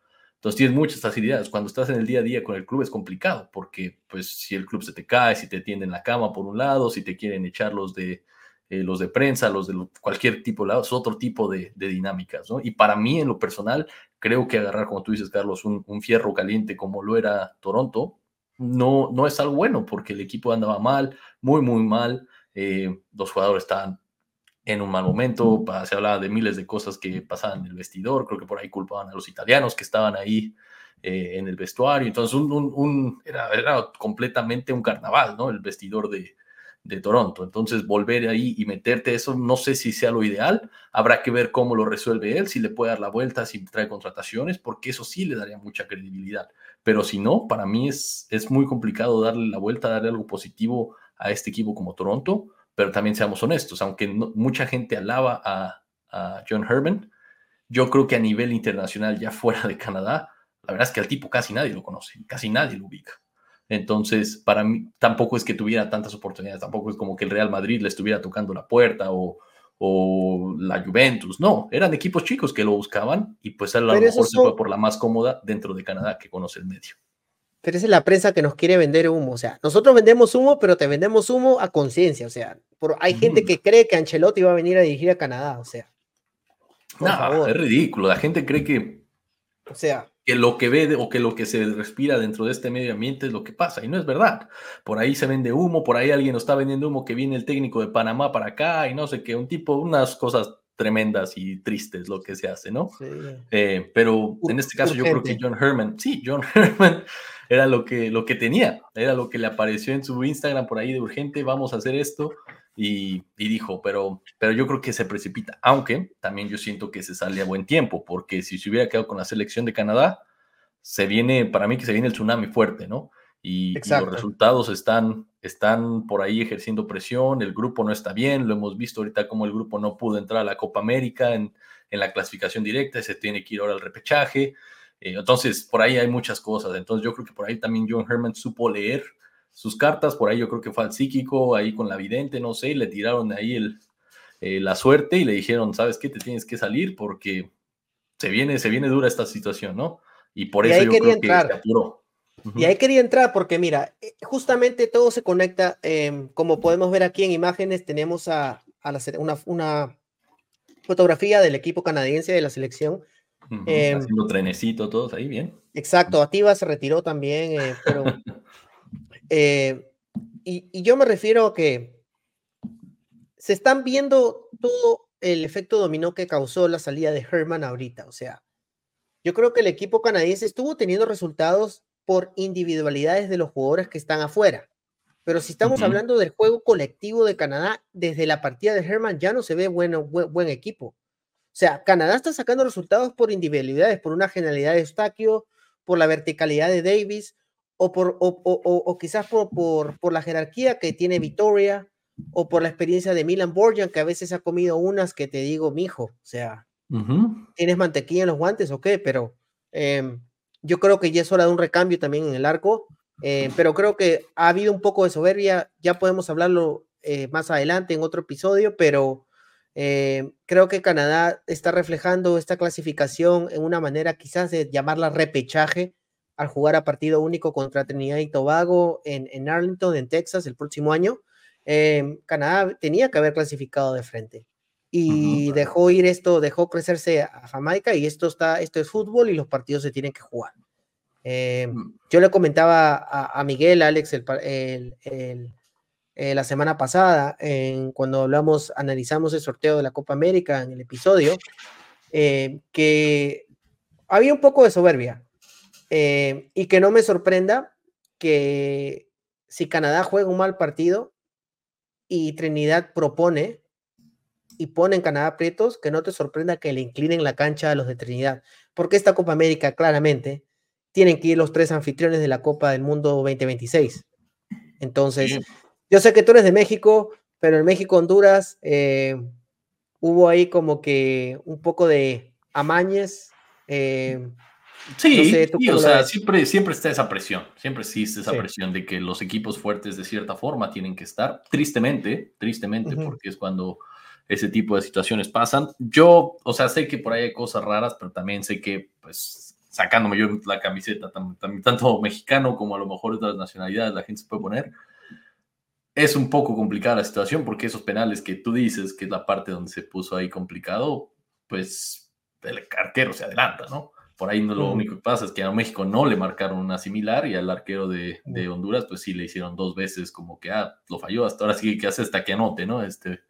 Entonces tienes muchas facilidades. Cuando estás en el día a día con el club es complicado porque pues si el club se te cae, si te tienden la cama por un lado, si te quieren echar los de, eh, los de prensa, los de cualquier tipo de lado, es otro tipo de, dinámicas, ¿no? Y para mí en lo personal, creo que agarrar, como tú dices, Carlos, un, fierro caliente como lo era Toronto, no, no es algo bueno porque el equipo andaba mal, muy, muy mal. Eh, los jugadores estaban en un mal momento, se hablaba de miles de cosas que pasaban en el vestidor, creo que por ahí culpaban a los italianos que estaban ahí eh, en el vestuario, entonces un, era, completamente un carnaval, ¿no? El vestidor de, de, Toronto, entonces volver ahí y meterte eso, no sé si sea lo ideal, habrá que ver cómo lo resuelve él, si le puede dar la vuelta, si trae contrataciones, porque eso sí le daría mucha credibilidad, pero si no, para mí es, es muy complicado darle la vuelta, darle algo positivo a este equipo como Toronto, pero también seamos honestos, aunque mucha gente alaba a, John Herman, yo creo que a nivel internacional, ya fuera de Canadá, la verdad es que al tipo casi nadie lo conoce, casi nadie lo ubica. Entonces, para mí tampoco es que tuviera tantas oportunidades, tampoco es como que el Real Madrid le estuviera tocando la puerta o, o la Juventus, no, eran equipos chicos que lo buscaban y pues a lo mejor se fue por la más cómoda dentro de Canadá que conoce el medio. Pero esa es la prensa que nos quiere vender humo. O sea, nosotros vendemos humo, pero te vendemos humo a conciencia. O sea, por, hay gente que cree que Ancelotti va a venir a dirigir a Canadá. O sea, no, es ridículo. La gente cree que, o sea, que lo que ve o que lo que se respira dentro de este medio ambiente es lo que pasa. Y no es verdad. Por ahí se vende humo, por ahí alguien nos está vendiendo humo que viene el técnico de Panamá para acá y no sé qué, un tipo, unas cosas tremendas y tristes lo que se hace, ¿no? Sí. Eh, pero en este caso yo creo que John Herman, sí, John Herman era lo que, lo que tenía, era lo que le apareció en su Instagram por ahí de urgente, vamos a hacer esto, y, dijo, pero, pero yo creo que se precipita, aunque también yo siento que se sale a buen tiempo, porque si se hubiera quedado con la selección de Canadá, se viene, para mí que se viene el tsunami fuerte, ¿no? Y, los resultados están, están por ahí ejerciendo presión, el grupo no está bien, lo hemos visto ahorita como el grupo no pudo entrar a la Copa América en, en la clasificación directa, se tiene que ir ahora al repechaje, eh, entonces, por ahí hay muchas cosas. Entonces, yo creo que por ahí también John Herman supo leer sus cartas. Por ahí yo creo que fue al psíquico, ahí con la vidente, no sé, y le tiraron ahí el, eh, la suerte y le dijeron, ¿sabes qué? Te tienes que salir porque se viene, se viene dura esta situación, ¿no? Y por eso yo creo entrar. que se apuró. Y ahí quería entrar porque, mira, eh, justamente todo se conecta. Em, como podemos ver aquí en imágenes, tenemos a, una, una fotografía del equipo canadiense de la selección Em, haciendo trenecito, todos ahí, bien. Exacto, Ativa se retiró también, eh, pero eh, y, yo me refiero a que se están viendo todo el efecto dominó que causó la salida de Herman ahorita. O sea, yo creo que el equipo canadiense estuvo teniendo resultados por individualidades de los jugadores que están afuera. Pero si estamos hablando del juego colectivo de Canadá, desde la partida de Herman ya no se ve bueno, buen, equipo. O sea, Canadá está sacando resultados por individualidades, por una genialidad de Eustaquio, por la verticalidad de Davis, o, por, o, quizás por, por, la jerarquía que tiene Victoria, o por la experiencia de Milan Borjan, que a veces ha comido unas que te digo, mijo, o sea, tienes mantequilla en los guantes o qué, pero em, yo creo que ya es hora de un recambio también en el arco. Eh, pero creo que ha habido un poco de soberbia, ya podemos hablarlo eh, más adelante en otro episodio, pero eh, creo que Canadá está reflejando esta clasificación en una manera quizás de llamarla repechaje al jugar a partido único contra Trinidad y Tobago en, en Arlington, en Texas, el próximo año. Canadá tenía que haber clasificado de frente y dejó ir esto, dejó crecerse a Jamaica y esto está, esto es fútbol y los partidos se tienen que jugar. Eh, mm. yo le comentaba a, Miguel, Alex, el, eh, la semana pasada, cuando hablamos, analizamos el sorteo de la Copa América en el episodio, eh, que había un poco de soberbia y que no me sorprenda que si Canadá juega un mal partido y Trinidad propone y pone en Canadá aprietos, que no te sorprenda que le inclinen la cancha a los de Trinidad, porque esta Copa América claramente tienen que ir los tres anfitriones de la Copa del Mundo 2026. Entonces, yo sé que tú eres de México, pero en México-Honduras eh, hubo ahí como que un poco de amañes. Eh, sí, o sea, siempre, siempre está esa presión, siempre existe esa presión de que los equipos fuertes de cierta forma tienen que estar, tristemente, tristemente, porque es cuando ese tipo de situaciones pasan. Yo, o sea, sé que por ahí hay cosas raras, pero también sé que, pues, sacándome yo la camiseta, tanto mexicano como a lo mejor otras nacionalidades, la gente se puede poner. Es un poco complicada la situación porque esos penales que tú dices, que es la parte donde se puso ahí complicado, pues el arquero se adelanta, ¿no? Por ahí no, lo único que pasa es que a México no le marcaron una similar y al arquero de, de Honduras, pues sí le hicieron dos veces como que, ah, lo falló, hasta ahora sí que hace hasta que anote, ¿no? Este,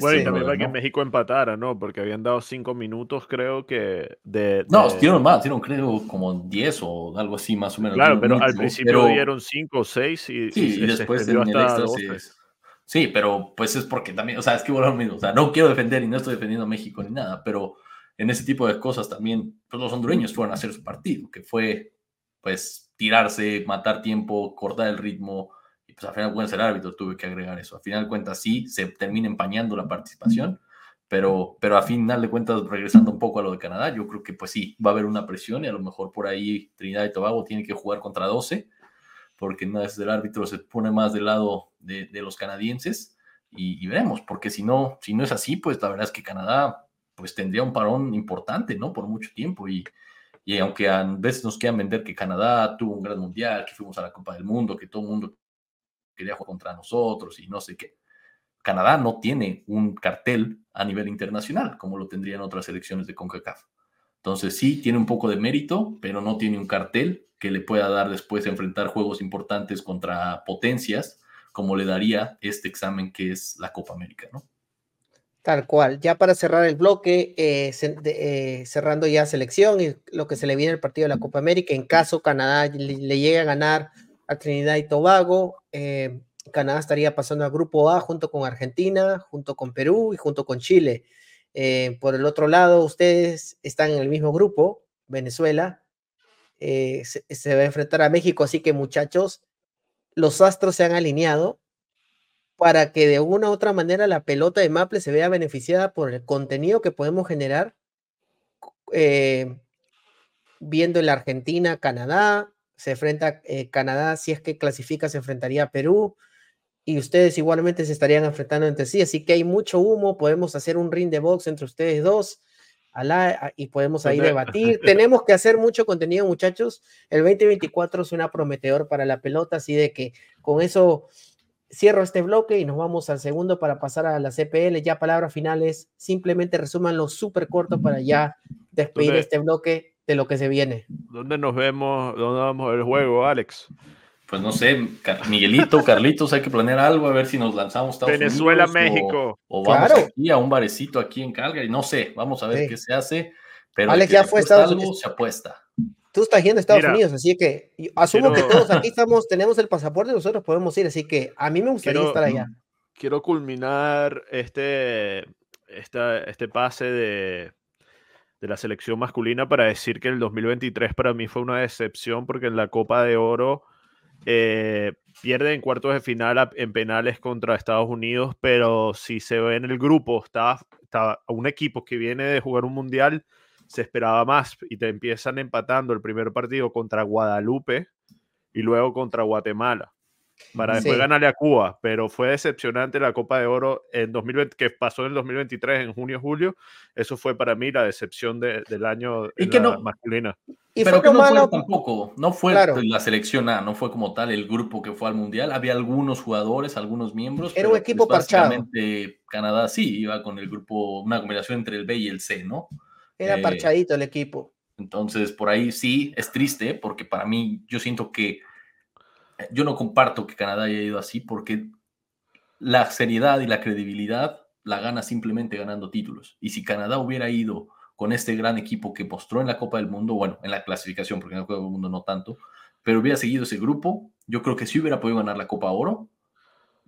bueno, y también para que México empatara, ¿no? Porque habían dado cinco minutos, creo que. De, No, dieron más, dieron creo como 10 o algo así, más o menos. Claro, pero al principio dieron cinco o seis y, sí, y, después en el extra sí, sí, pero pues es porque también, o sea, es que bueno, mismo, o sea, no quiero defender y no estoy defendiendo a México ni nada, pero en ese tipo de cosas también, pues los hondureños fueron a hacer su partido, que fue, pues, tirarse, matar tiempo, cortar el ritmo pues al final puede ser árbitro, tuve que agregar eso. Al final de cuentas sí, se termina empañando la participación, pero, pero a final de cuentas, regresando un poco a lo de Canadá, yo creo que pues sí, va a haber una presión y a lo mejor por ahí Trinidad y Tobago tiene que jugar contra 12, porque no es del árbitro se pone más del lado de, los canadienses y, veremos, porque si no, si no es así, pues la verdad es que Canadá pues tendría un parón importante, ¿no? Por mucho tiempo y, y aunque a veces nos quieran vender que Canadá tuvo un gran mundial, que fuimos a la Copa del Mundo, que todo el mundo quería jugar contra nosotros y no sé qué. Canadá no tiene un cartel a nivel internacional como lo tendrían otras selecciones de CONCACAF. Entonces sí, tiene un poco de mérito, pero no tiene un cartel que le pueda dar después de enfrentar juegos importantes contra potencias, como le daría este examen que es la Copa América, ¿no? Tal cual. Ya para cerrar el bloque, eh, eh, cerrando ya selección y lo que se le viene el partido de la Copa América, en caso Canadá le llegue a ganar a Trinidad y Tobago. Eh, Canadá estaría pasando al grupo A junto con Argentina, junto con Perú y junto con Chile. Por el otro lado, ustedes están en el mismo grupo, Venezuela. Se, va a enfrentar a México, así que muchachos, los astros se han alineado para que de una u otra manera la pelota de Maple se vea beneficiada por el contenido que podemos generar viendo en la Argentina, Canadá, se enfrenta eh, Canadá, si es que clasifica, se enfrentaría a Perú y ustedes igualmente se estarían enfrentando entre sí, así que hay mucho humo, podemos hacer un ring de box entre ustedes dos y podemos ahí debatir. Tenemos que hacer mucho contenido, muchachos. El 2024 suena prometedor para la pelota, así de que con eso cierro este bloque y nos vamos al segundo para pasar a la CPL. Ya palabras finales, simplemente resumanlo súper corto para ya despedir este bloque de lo que se viene. ¿Dónde nos vemos? ¿Dónde vamos a ver el juego, Alex? pues no sé, Miguelito, Carlitos, hay que planear algo, a ver si nos lanzamos Estados Venezuela, México. O, vamos aquí a un barecito aquí en Calgary, no sé, vamos a ver qué se hace. Pero Alex ya fue Estados Unidos. Se apuesta. Tú estás yendo a Estados Unidos, así que asumo que todos aquí estamos, tenemos el pasaporte y nosotros podemos ir, así que a mí me gustaría estar allá. Quiero culminar este, este pase de, de la selección masculina para decir que el 2023 para mí fue una decepción porque en la Copa de Oro eh, pierde en cuartos de final en penales contra Estados Unidos, pero si se ve en el grupo, está, está un equipo que viene de jugar un mundial, se esperaba más y te empiezan empatando el primer partido contra Guadalupe y luego contra Guatemala para después ganarle a Cuba, pero fue decepcionante la Copa de Oro en 2020, que pasó en el 2023, en junio-julio. Eso fue para mí la decepción del año y que no, masculina. Y pero que no fue tampoco, no fue la selección A, no fue como tal el grupo que fue al Mundial. Había algunos jugadores, algunos miembros. Era un equipo pues, parchado. Canadá sí iba con el grupo, una combinación entre el B y el C, ¿no? Era eh, parchadito el equipo. Entonces, por ahí sí, es triste, porque para mí yo siento que yo no comparto que Canadá haya ido así porque la seriedad y la credibilidad la gana simplemente ganando títulos. Y si Canadá hubiera ido con este gran equipo que mostró en la Copa del Mundo, bueno, en la clasificación, porque en el Juego del Mundo no tanto, pero hubiera seguido ese grupo, yo creo que sí hubiera podido ganar la Copa Oro,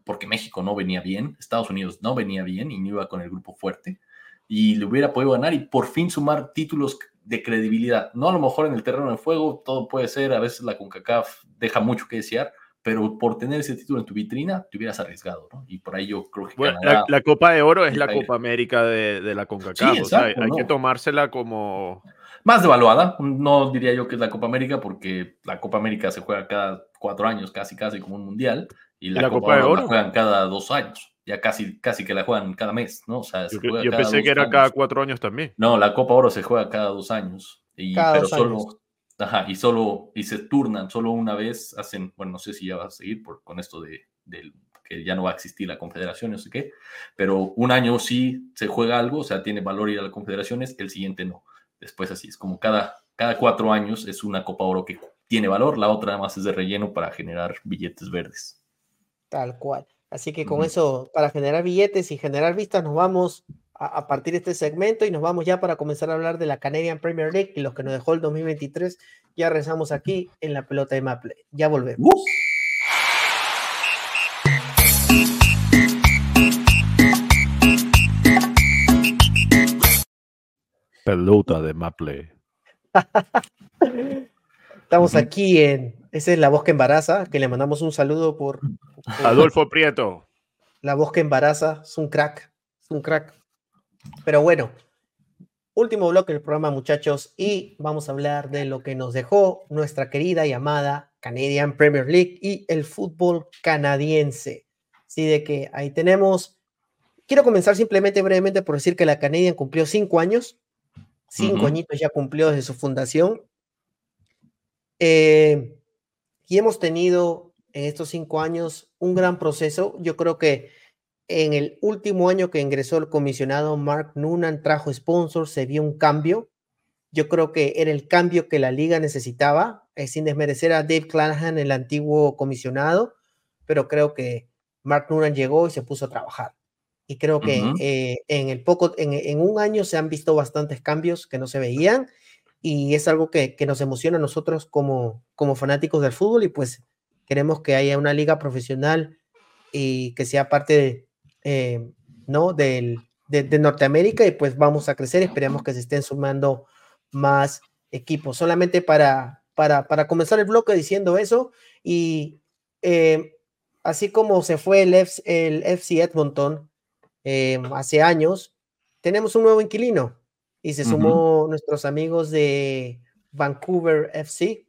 porque México no venía bien, Estados Unidos no venía bien y no iba con el grupo fuerte, y le hubiera podido ganar y por fin sumar títulos de credibilidad. No a lo mejor en el terreno de fuego, todo puede ser, a veces la CONCACAF deja mucho que desear, pero por tener ese título en tu vitrina te hubieras arriesgado, ¿no? Y por ahí yo creo que... la, Copa de Oro es la Copa América de, la CONCACAF, o sea, hay que tomársela como... Más devaluada, no diría yo que es la Copa América, porque la Copa América se juega cada cuatro años, casi casi como un mundial, y la, Copa, de Oro la juegan cada dos años ya casi, casi que la juegan cada mes, ¿no? O sea, yo, pensé que era cada cuatro años también. No, la Copa Oro se juega cada dos años. Y, pero solo, Ajá, y solo, y se turnan solo una vez, hacen, bueno, no sé si ya va a seguir por, con esto de, que ya no va a existir la confederación, no sé qué, pero un año sí se juega algo, o sea, tiene valor ir a las confederaciones, el siguiente no. Después así, es como cada, cada cuatro años es una Copa Oro que tiene valor, la otra además es de relleno para generar billetes verdes. Tal cual. Así que con eso, para generar billetes y generar vistas, nos vamos a, partir de este segmento y nos vamos ya para comenzar a hablar de la Canadian Premier League y los que nos dejó el 2023. Ya rezamos aquí en la pelota de Maple. Ya volvemos. Pelota de Maple. Estamos aquí en. Esa es la voz que embaraza, que le mandamos un saludo por. Adolfo Prieto. La voz que embaraza, es un crack, es un crack. Pero bueno, último bloque del programa, muchachos, y vamos a hablar de lo que nos dejó nuestra querida y amada Canadian Premier League y el fútbol canadiense. Así de que ahí tenemos. Quiero comenzar simplemente brevemente por decir que la Canadian cumplió cinco años. Cinco añitos ya cumplió desde su fundación. Eh, y hemos tenido en estos cinco años un gran proceso. Yo creo que en el último año que ingresó el comisionado Mark Noonan, trajo sponsors, se vio un cambio. Yo creo que era el cambio que la liga necesitaba, eh, sin desmerecer a Dave Clanahan, el antiguo comisionado, pero creo que Mark Noonan llegó y se puso a trabajar. Y creo que eh, en el poco, en, un año se han visto bastantes cambios que no se veían y es algo que, que nos emociona a nosotros como, como fanáticos del fútbol y pues queremos que haya una liga profesional y que sea parte de, eh, ¿no? Del, de, Norteamérica y pues vamos a crecer. Esperemos que se estén sumando más equipos. Solamente para, para, para comenzar el bloque diciendo eso y eh, así como se fue el, el FC Edmonton eh, hace años, tenemos un nuevo inquilino y se sumó nuestros amigos de Vancouver FC.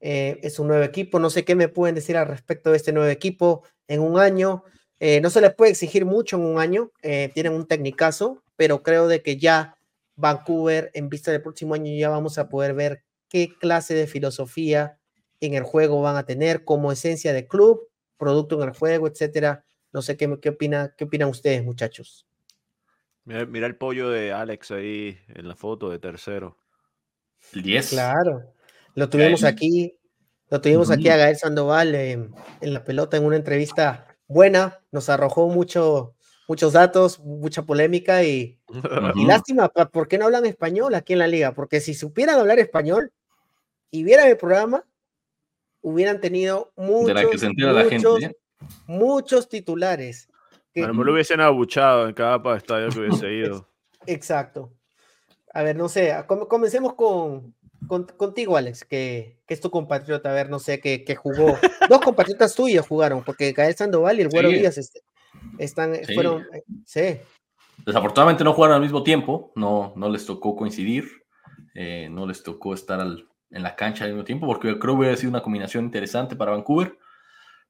es un nuevo equipo. No sé qué me pueden decir al respecto de este nuevo equipo en un año. Eh, no se les puede exigir mucho en un año, eh, tienen un tecnicazo, pero creo de que ya Vancouver, en vista del próximo año, ya vamos a poder ver qué clase de filosofía en el juego van a tener como esencia de club, producto en el juego, etcétera. No sé qué, qué, opina, qué opinan ustedes, muchachos. Mira, el pollo de Alex ahí en la foto de tercero. El 10. Claro. Lo tuvimos aquí Lo tuvimos aquí a Gael Sandoval en la pelota en una entrevista buena, nos arrojó mucho, muchos datos, mucha polémica y, lástima, ¿por qué no hablan español aquí en la liga? Porque si supieran hablar español y vieran el programa, hubieran tenido muchos, ¿eh? muchos, titulares. Que, no lo hubiesen abuchado en cada estadio que hubiese ido. Exacto. A ver, no sé, comencemos con, contigo, Alex, que, que, es tu compatriota, a ver, no sé, que, que jugó. Dos compatriotas tuyos jugaron, porque Gael Sandoval y el Güero Díaz este, están, fueron, eh, sí. Desafortunadamente no jugaron al mismo tiempo, no, no les tocó coincidir, eh, no les tocó estar al, en la cancha al mismo tiempo, porque creo que hubiera sido una combinación interesante para Vancouver.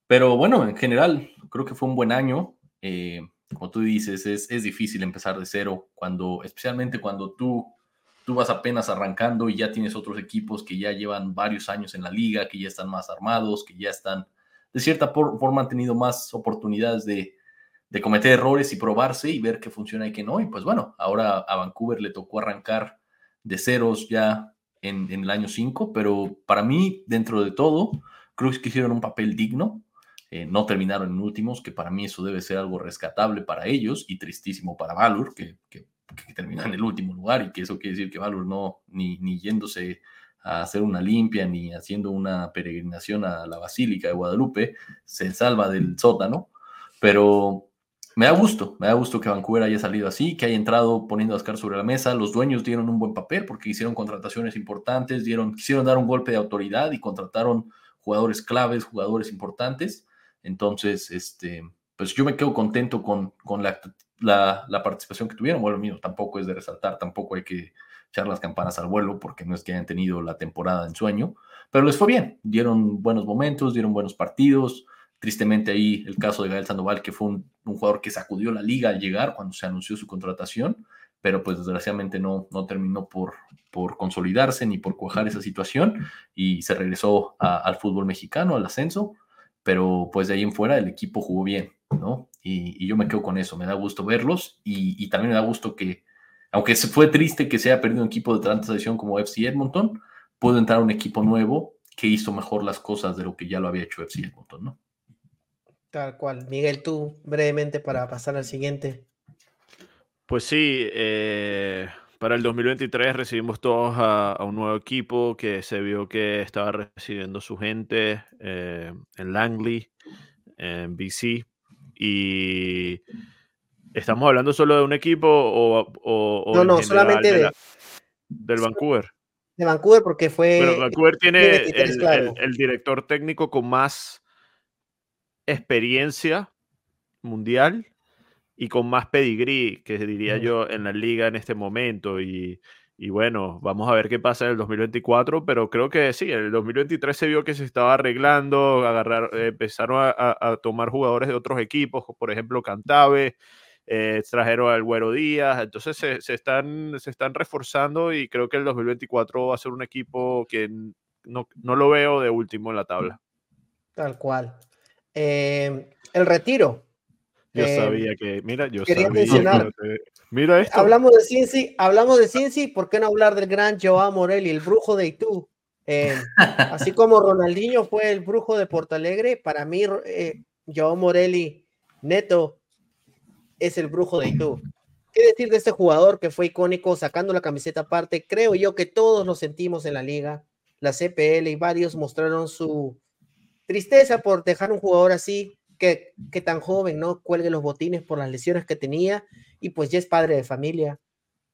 Pero bueno, en general, creo que fue un buen año. Eh, como tú dices, es, es, difícil empezar de cero, cuando, especialmente cuando tú, tú vas apenas arrancando y ya tienes otros equipos que ya llevan varios años en la liga, que ya están más armados, que ya están, de cierta forma, han tenido más oportunidades de, de cometer errores y probarse y ver qué funciona y qué no. Y pues bueno, ahora a Vancouver le tocó arrancar de ceros ya en, el año 5, pero para mí, dentro de todo, creo que hicieron un papel digno. Eh, no terminaron en últimos, que para mí eso debe ser algo rescatable para ellos y tristísimo para Valor, que, que, terminó en el último lugar y que eso quiere decir que Valor no, ni, ni yéndose a hacer una limpia ni haciendo una peregrinación a la Basílica de Guadalupe, se salva del sótano, pero me da gusto, me da gusto que Vancouver haya salido así, que haya entrado poniendo a Oscar sobre la mesa. Los dueños dieron un buen papel porque hicieron contrataciones importantes, dieron, quisieron dar un golpe de autoridad y contrataron jugadores claves, jugadores importantes. Entonces, este, pues yo me quedo contento con, con la, la, participación que tuvieron. Bueno, mío, tampoco es de resaltar, tampoco hay que echar las campanas al vuelo porque no es que hayan tenido la temporada en sueño, pero les fue bien, dieron buenos momentos, dieron buenos partidos. Tristemente ahí el caso de Gael Sandoval, que fue un, jugador que sacudió la liga al llegar cuando se anunció su contratación, pero pues desgraciadamente no, no terminó por, por consolidarse ni por cuajar esa situación y se regresó al fútbol mexicano, al ascenso, pero pues de ahí en fuera el equipo jugó bien, ¿no? Y, yo me quedo con eso, me da gusto verlos y, también me da gusto que, aunque se fue triste que se haya perdido un equipo de tanta tradición como FC Edmonton, pudo entrar un equipo nuevo que hizo mejor las cosas de lo que ya lo había hecho FC Edmonton, ¿no? Tal cual. Miguel, tú brevemente para pasar al siguiente. Pues sí, eh, para el 2023 recibimos todos a, un nuevo equipo que se vio que estaba recibiendo su gente eh, en Langley, en BC, y estamos hablando solo de un equipo o, no, no, solamente de, del Vancouver. De Vancouver porque fue. Pero Vancouver tiene el director técnico con más experiencia mundial y con más pedigrí, que diría yo, en la liga en este momento. Y, bueno, vamos a ver qué pasa en el 2024, pero creo que sí, en el 2023 se vio que se estaba arreglando, agarrar, empezaron a, tomar jugadores de otros equipos, por ejemplo, Cantave, eh, trajeron al Güero Díaz, entonces se, están, se están reforzando y creo que el 2024 va a ser un equipo que no, no lo veo de último en la tabla. Tal cual. Em, el retiro. Yo em, sabía que, mira, yo quería sabía. Mencionar, mira esto. Hablamos de Cincy, hablamos de Cincy, ¿por qué no hablar del gran Joao Morelli, el brujo de Itu? Em, así como Ronaldinho fue el brujo de Portalegre, para mí eh, Joao Morelli, neto, es el brujo de Itu. ¿Qué decir de este jugador que fue icónico sacando la camiseta aparte? Creo yo que todos lo sentimos en la liga, la CPL y varios mostraron su, tristeza por dejar un jugador así, que, tan joven, ¿no? Cuelgue los botines por las lesiones que tenía y pues ya es padre de familia.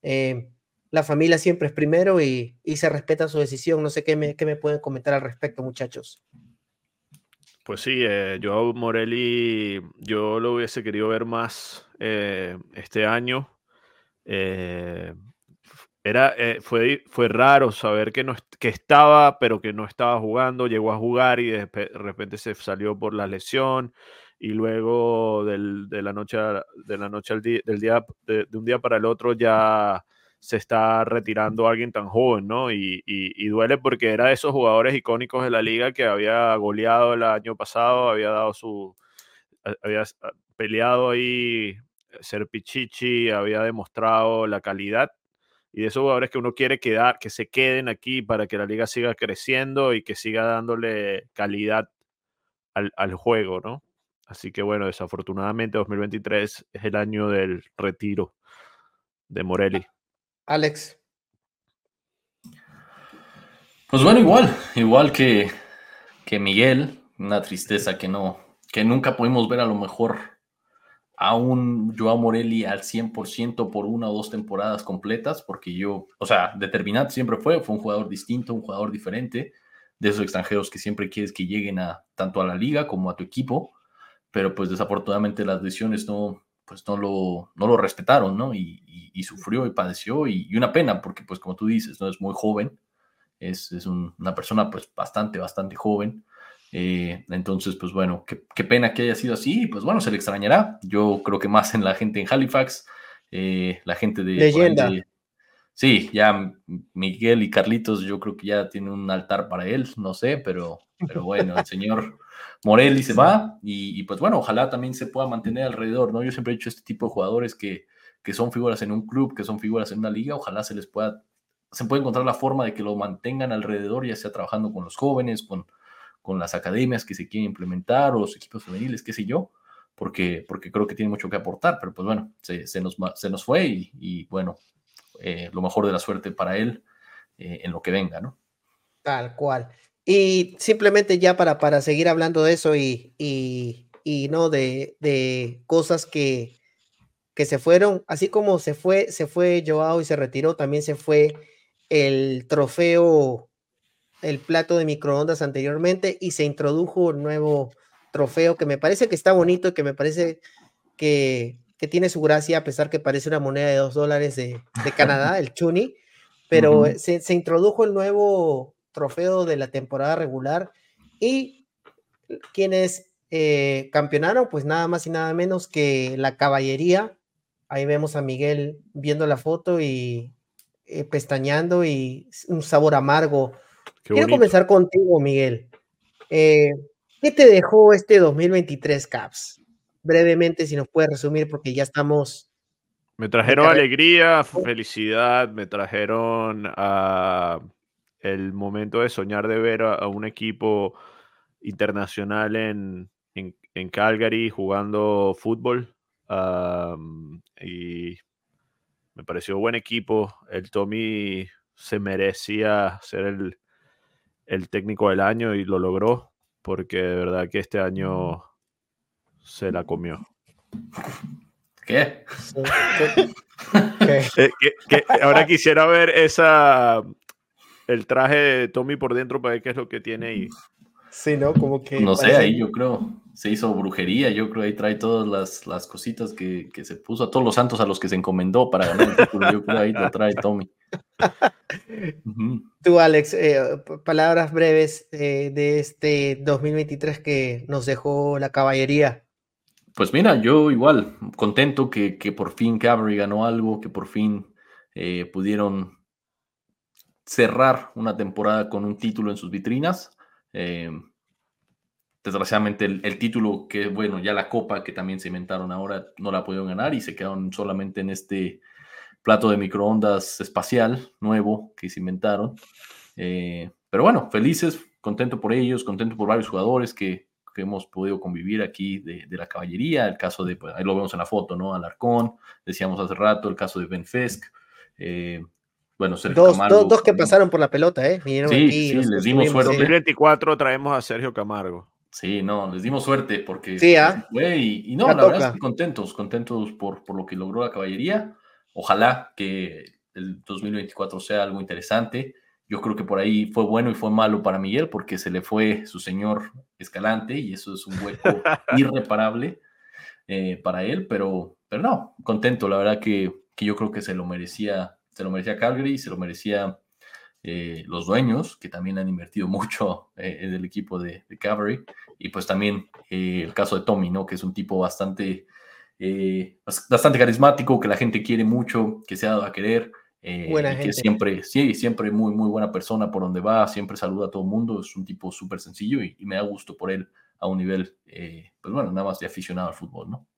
Eh, la familia siempre es primero y, y, se respeta su decisión. No sé qué me, qué me pueden comentar al respecto, muchachos. Pues sí, eh, yo Morelli, yo lo hubiese querido ver más eh, este año. Eh, era, eh, fue, fue raro saber que, no, que estaba, pero que no estaba jugando. Llegó a jugar y de repente se salió por la lesión. Y luego del, de la noche, de la noche del día, de, un día para el otro ya se está retirando alguien tan joven, ¿no? Y, y, duele porque era de esos jugadores icónicos de la liga que había goleado el año pasado, había dado su. había peleado ahí ser Pichichi, había demostrado la calidad y de esos jugadores que uno quiere quedar, que se queden aquí para que la liga siga creciendo y que siga dándole calidad al, al juego, ¿no? Así que bueno, desafortunadamente 2023 es el año del retiro de Morelli. Alex. Pues bueno, igual, igual que, que Miguel, una tristeza que no, que nunca pudimos ver a lo mejor a un Joao Morelli al 100% por una o dos temporadas completas, porque yo, o sea, determinante siempre fue, fue un jugador distinto, un jugador diferente, de esos extranjeros que siempre quieres que lleguen a tanto a la liga como a tu equipo, pero pues desafortunadamente las lesiones no, pues no lo, no lo respetaron, ¿no? Y, sufrió y padeció y, una pena, porque pues como tú dices, ¿no? Es muy joven, es, es una persona pues bastante, bastante joven. Eh, entonces, pues bueno, qué, qué, pena que haya sido así, pues bueno, se le extrañará. Yo creo que más en la gente en Halifax, eh, la gente de... Leyenda. sí, ya Miguel y Carlitos, yo creo que ya tienen un altar para él, no sé, pero, pero bueno, el señor Morelli se va y, pues bueno, ojalá también se pueda mantener alrededor, ¿no? Yo siempre he dicho este tipo de jugadores que, que son figuras en un club, que son figuras en una liga, ojalá se les pueda, se pueda encontrar la forma de que lo mantengan alrededor, ya sea trabajando con los jóvenes, con, con las academias que se quieren implementar o los equipos femeniles, qué sé yo, porque, porque creo que tiene mucho que aportar, pero pues bueno, se, nos, se nos fue y, bueno, eh, lo mejor de la suerte para él eh, en lo que venga, ¿no? Tal cual. Y simplemente ya para, para seguir hablando de eso y, y, no de, de cosas que, que se fueron, así como se fue, se fue Joao y se retiró, también se fue el trofeo, el plato de microondas anteriormente y se introdujo un nuevo trofeo que me parece que está bonito y que me parece que, que tiene su gracia, a pesar que parece una moneda de dos dólares de, de Canadá, el Chuni, pero se, se, introdujo el nuevo trofeo de la temporada regular y quienes eh, campeonaron, pues nada más y nada menos que la caballería. Ahí vemos a Miguel viendo la foto y eh, pestañando y un sabor amargo. Quiero comenzar contigo, Miguel. Eh, ¿Qué te dejó este 2023 Caps? Brevemente, si nos puedes resumir, porque ya estamos. Me trajeron alegría, felicidad, me trajeron a el momento de soñar de ver a, un equipo internacional en, en, Calgary jugando fútbol. y me pareció buen equipo. El Tommy se merecía ser el, el, técnico del año y lo logró, porque de verdad que este año se la comió. ¿Qué? Eh, ahora quisiera ver esa, el traje de Tommy por dentro para ver qué es lo que tiene ahí. Sí, ¿no? Como que. No sé, ahí yo creo. Se hizo brujería, yo creo ahí trae todas las, las cositas que, que, se puso a todos los santos a los que se encomendó para ganar el título. Yo creo ahí lo trae Tommy. Tú, Alex, eh, palabras breves eh, de este 2023 que nos dejó la caballería. Pues mira, yo igual, contento que, que por fin Cavalry ganó algo, que por fin eh, pudieron cerrar una temporada con un título en sus vitrinas. Eh, desgraciadamente el, título que, bueno, ya la copa que también se inventaron ahora no la pudieron ganar y se quedaron solamente en este plato de microondas espacial nuevo que se inventaron. Eh, pero bueno, felices, contento por ellos, contento por varios jugadores que, hemos podido convivir aquí de, la caballería, el caso de, pues, ahí lo vemos en la foto, ¿no? Alarcón, decíamos hace rato, el caso de Ben Fesk, eh, bueno, Sergio dos, Camargo. Dos, que pasaron por la pelota, ¿eh? sí, sí, les dimos suerte. En 2024 traemos a Sergio Camargo. Sí, no, les dimos suerte porque sí, ¿ah? y, no, la verdad es contentos, contentos por, por lo que logró la caballería. Ojalá que el 2024 sea algo interesante. Yo creo que por ahí fue bueno y fue malo para Miguel porque se le fue su señor Escalante y eso es un hueco irreparable eh, para él, pero, pero no, contento, la verdad que, que yo creo que se lo merecía se lo merecía Calgary, se lo merecía eh, los dueños, que también han invertido mucho eh, en el equipo de, de Calgary, y pues también eh, el caso de Tommy, ¿no? Que es un tipo bastante, bastante carismático, que la gente quiere mucho, que se ha dado a querer. buena gente. Que siempre, sí, siempre muy, muy buena persona por donde va, siempre saluda a todo el mundo, es un tipo súper sencillo y, me da gusto por él a un nivel, pues bueno, nada más de aficionado al fútbol, ¿no?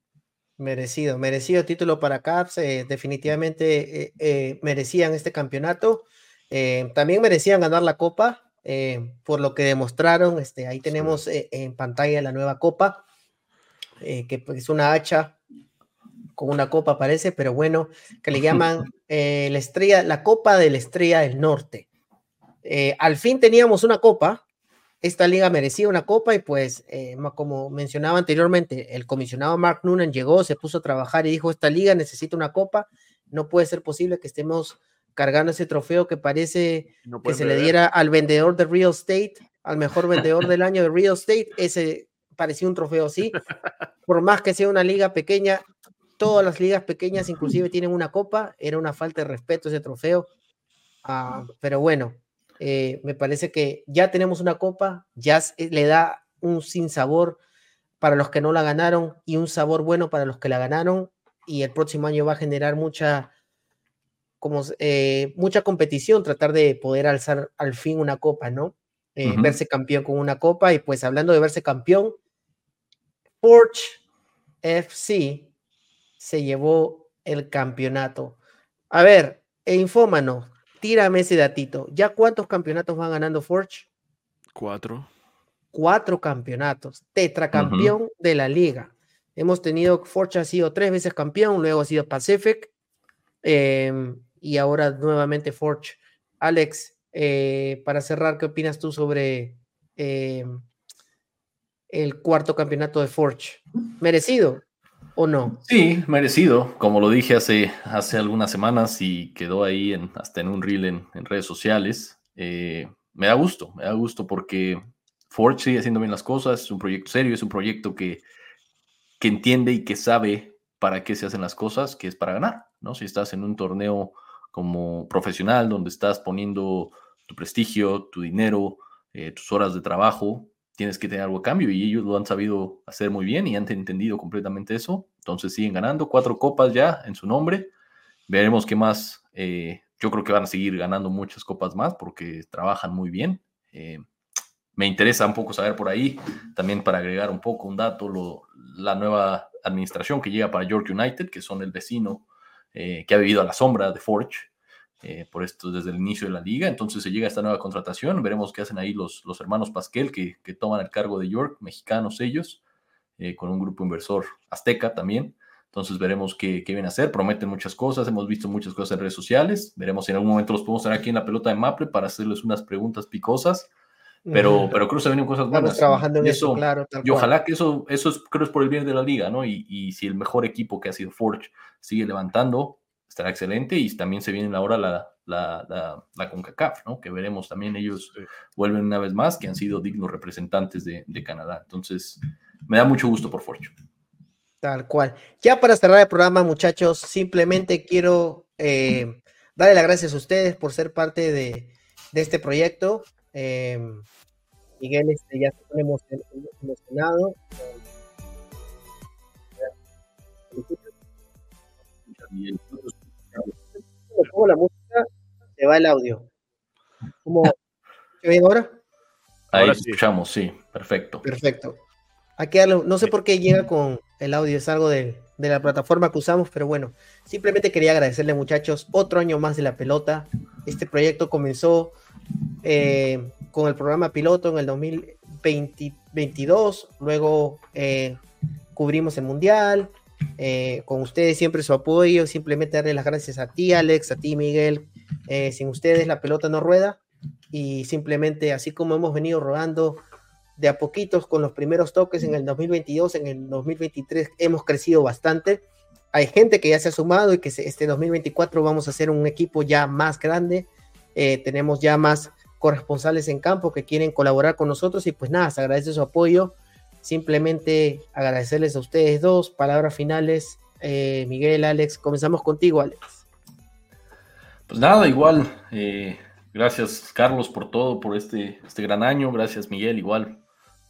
Merecido, merecido título para Caps. Eh, definitivamente eh, eh, merecían este campeonato. también merecían ganar la Copa por lo que demostraron. Este, ahí tenemos en pantalla la nueva Copa, que pues, es una hacha con una copa parece, pero bueno, que le llaman la estrella, la Copa de la Estrella del Norte. al fin teníamos una copa, esta liga merecía una copa y pues, eh, como mencionaba anteriormente, el comisionado Mark Noonan llegó, se puso a trabajar y dijo, esta liga necesita una copa, no puede ser posible que estemos cargando ese trofeo que parece que se le diera al vendedor de real estate, al mejor vendedor del año de real estate, ese parecía un trofeo así, por más que sea una liga pequeña, todas las ligas pequeñas inclusive tienen una copa, era una falta de respeto ese trofeo, ah, pero bueno, eh, me parece que ya tenemos una copa, ya eh, le da un sinsabor para los que no la ganaron y un sabor bueno para los que la ganaron y el próximo año va a generar mucha como eh, mucha competición tratar de poder alzar al fin una copa, ¿no? Verse campeón con una copa y pues hablando de verse campeón, Forge FC se llevó el campeonato. A ver, e infómanos, tírame ese datito. ¿Ya cuántos campeonatos van ganando Forge? Cuatro. Cuatro campeonatos. Tetracampeón de la liga. Hemos tenido, Forge ha sido tres veces campeón, luego ha sido Pacific em, y ahora nuevamente Forge. Alex, eh, para cerrar, ¿qué opinas tú sobre em, el cuarto campeonato de Forge? ¿Merecido? ¿O no? Sí, merecido. Como lo dije hace, hace algunas semanas y quedó ahí hasta en un reel en, redes sociales. Eh, me da gusto, me da gusto porque Forge sigue haciendo bien las cosas, es un proyecto serio, es un proyecto que, que entiende y que sabe para qué se hacen las cosas, que es para ganar, ¿no? Si estás en un torneo como profesional donde estás poniendo tu prestigio, tu dinero, eh, tus horas de trabajo, tienes que tener algo a cambio y ellos lo han sabido hacer muy bien y han entendido completamente eso. Entonces siguen ganando cuatro copas ya en su nombre. Veremos qué más. Eh, yo creo que van a seguir ganando muchas copas más porque trabajan muy bien. Eh, me interesa un poco saber por ahí, también para agregar un poco un dato, lo, la nueva administración que llega para York United, que son el vecino eh, que ha vivido a la sombra de Forge, eh, por esto desde el inicio de la liga. Entonces se llega a esta nueva contratación, veremos qué hacen ahí los, los hermanos Pasquel que, que toman el cargo de York, mexicanos ellos, eh, con un grupo inversor azteca también. Entonces veremos qué, qué vienen a hacer, prometen muchas cosas, hemos visto muchas cosas en redes sociales, veremos si en algún momento los podemos tener aquí en la pelota de Maple para hacerles unas preguntas picosas. Pero, pero creo que se vienen cosas buenas. Estamos trabajando en eso, claro. y ojalá que eso, eso es, creo es por el bien de la liga, ¿no? Y, y si el mejor equipo que ha sido Forge sigue levantando, estará excelente y también se viene ahora la, la, la, la CONCACAF, ¿no? Que veremos también ellos vuelven una vez más, que han sido dignos representantes de, de Canadá. Entonces, me da mucho gusto por Fortune. Tal cual. Ya para cerrar el programa, muchachos, simplemente quiero eh, darle las gracias a ustedes por ser parte de, de este proyecto. Eh, Miguel este, ya se pone pongo la música, se va el audio. ¿Cómo? ¿Se ve ahora? Ahí escuchamos, sí, perfecto. Perfecto. Aquí no sé por qué llega con el audio, es algo de, la plataforma que usamos, pero bueno, simplemente quería agradecerle muchachos, otro año más de la pelota. Este proyecto comenzó eh, con el programa piloto en el 2022, luego eh, cubrimos el mundial, eh, con ustedes siempre su apoyo, simplemente darle las gracias a ti, Alex, a ti, Miguel. Eh, sin ustedes la pelota no rueda y simplemente así como hemos venido rodando de a poquitos con los primeros toques en el 2022, en el 2023 hemos crecido bastante. Hay gente que ya se ha sumado y que este 2024 vamos a hacer un equipo ya más grande. Eh, tenemos ya más corresponsales en campo que quieren colaborar con nosotros y pues nada, se agradece su apoyo Simplemente agradecerles a ustedes dos. Palabras finales, eh, Miguel, Alex. Comenzamos contigo, Alex. Pues nada, igual. Eh, gracias, Carlos, por todo, por este, este gran año. Gracias, Miguel, igual,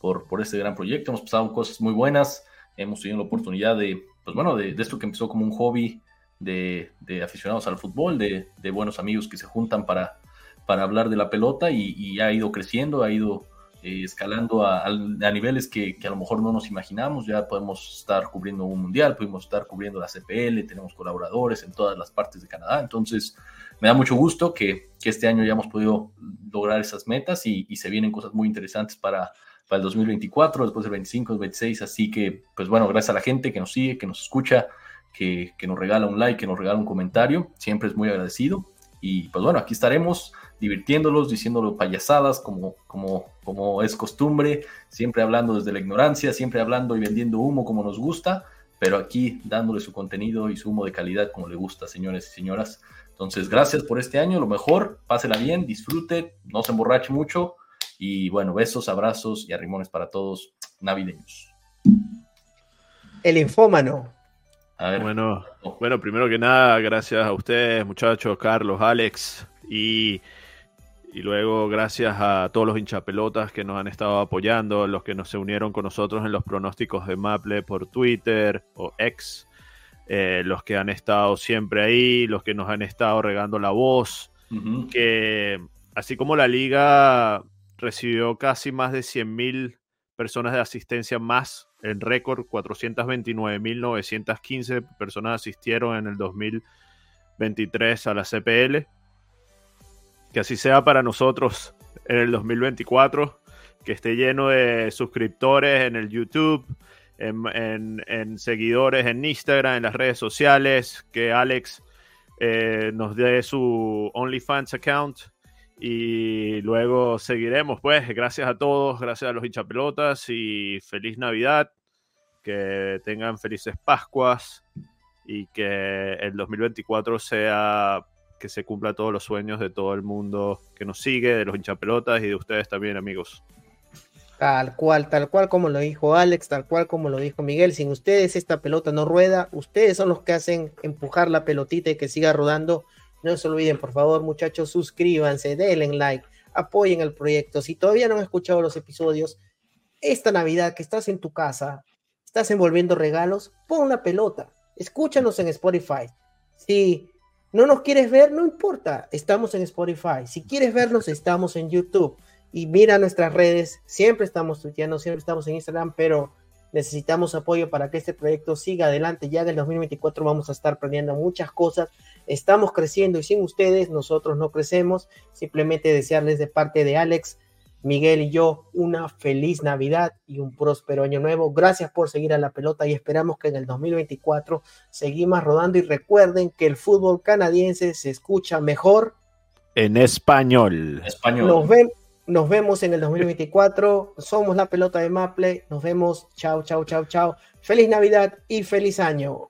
por, por este gran proyecto. Hemos pasado cosas muy buenas. Hemos tenido la oportunidad de, pues bueno, de, esto que empezó como un hobby de, aficionados al fútbol, de, buenos amigos que se juntan para, para hablar de la pelota y ha ido creciendo, ha ido eh, escalando a, niveles que, a lo mejor no nos imaginamos. Ya podemos estar cubriendo un mundial, podemos estar cubriendo la CPL, tenemos colaboradores en todas las partes de Canadá. Entonces, me da mucho gusto que, este año ya hemos podido lograr esas metas y, se vienen cosas muy interesantes para, para el 2024, después del 25, el 26. Así que, pues bueno, gracias a la gente que nos sigue, que nos escucha, que, que nos regala un like, que nos regala un comentario. Siempre es muy agradecido. Y pues bueno, aquí estaremos divirtiéndolos, diciéndolo payasadas como, como, como es costumbre, siempre hablando desde la ignorancia, siempre hablando y vendiendo humo como nos gusta, pero aquí dándole su contenido y su humo de calidad como le gusta, señores y señoras. Entonces, gracias por este año, lo mejor, pásela bien, disfrute, no se emborrache mucho y bueno, besos, abrazos y arrimones para todos navideños. El infómano. Bueno, bueno, primero que nada, gracias a ustedes, muchachos, Carlos, Alex, y, y, luego gracias a todos los hinchapelotas que nos han estado apoyando, los que nos se unieron con nosotros en los pronósticos de Maple por Twitter o X, eh, los que han estado siempre ahí, los que nos han estado regando la voz, que así como la liga recibió casi más de 100 mil personas de asistencia más en récord, 429.915 personas asistieron en el 2023 a la CPL. Que así sea para nosotros en el 2024, que esté lleno de suscriptores en el YouTube, en, seguidores en Instagram, en las redes sociales, que Alex eh, nos dé su OnlyFans account y luego seguiremos, pues, gracias a todos, gracias a los hinchapelotas y feliz Navidad, que tengan felices Pascuas y que el 2024 sea que se cumpla todos los sueños de todo el mundo que nos sigue, de los hinchapelotas y de ustedes también, amigos. Tal cual, tal cual como lo dijo Alex, tal cual como lo dijo Miguel, sin ustedes esta pelota no rueda, ustedes son los que hacen empujar la pelotita y que siga rodando no se olviden, por favor, muchachos, suscríbanse, denle like, apoyen el proyecto. Si todavía no han escuchado los episodios, esta Navidad que estás en tu casa, estás envolviendo regalos, pon la pelota. Escúchanos en Spotify. Si no nos quieres ver, no importa, estamos en Spotify. Si quieres vernos, estamos en YouTube. Y mira nuestras redes, siempre estamos tuiteando, siempre estamos en Instagram, pero necesitamos apoyo para que este proyecto siga adelante. Ya en el 2024 vamos a estar aprendiendo muchas cosas Estamos creciendo y sin ustedes nosotros no crecemos. Simplemente desearles de parte de Alex, Miguel y yo una feliz Navidad y un próspero año nuevo. Gracias por seguir a la pelota y esperamos que en el 2024 seguimos rodando y recuerden que el fútbol canadiense se escucha mejor en español. español. Nos, nos vemos en el 2024. Somos la pelota de Maple. Nos vemos. Chao, chao, chao, chao. Feliz Navidad y feliz año.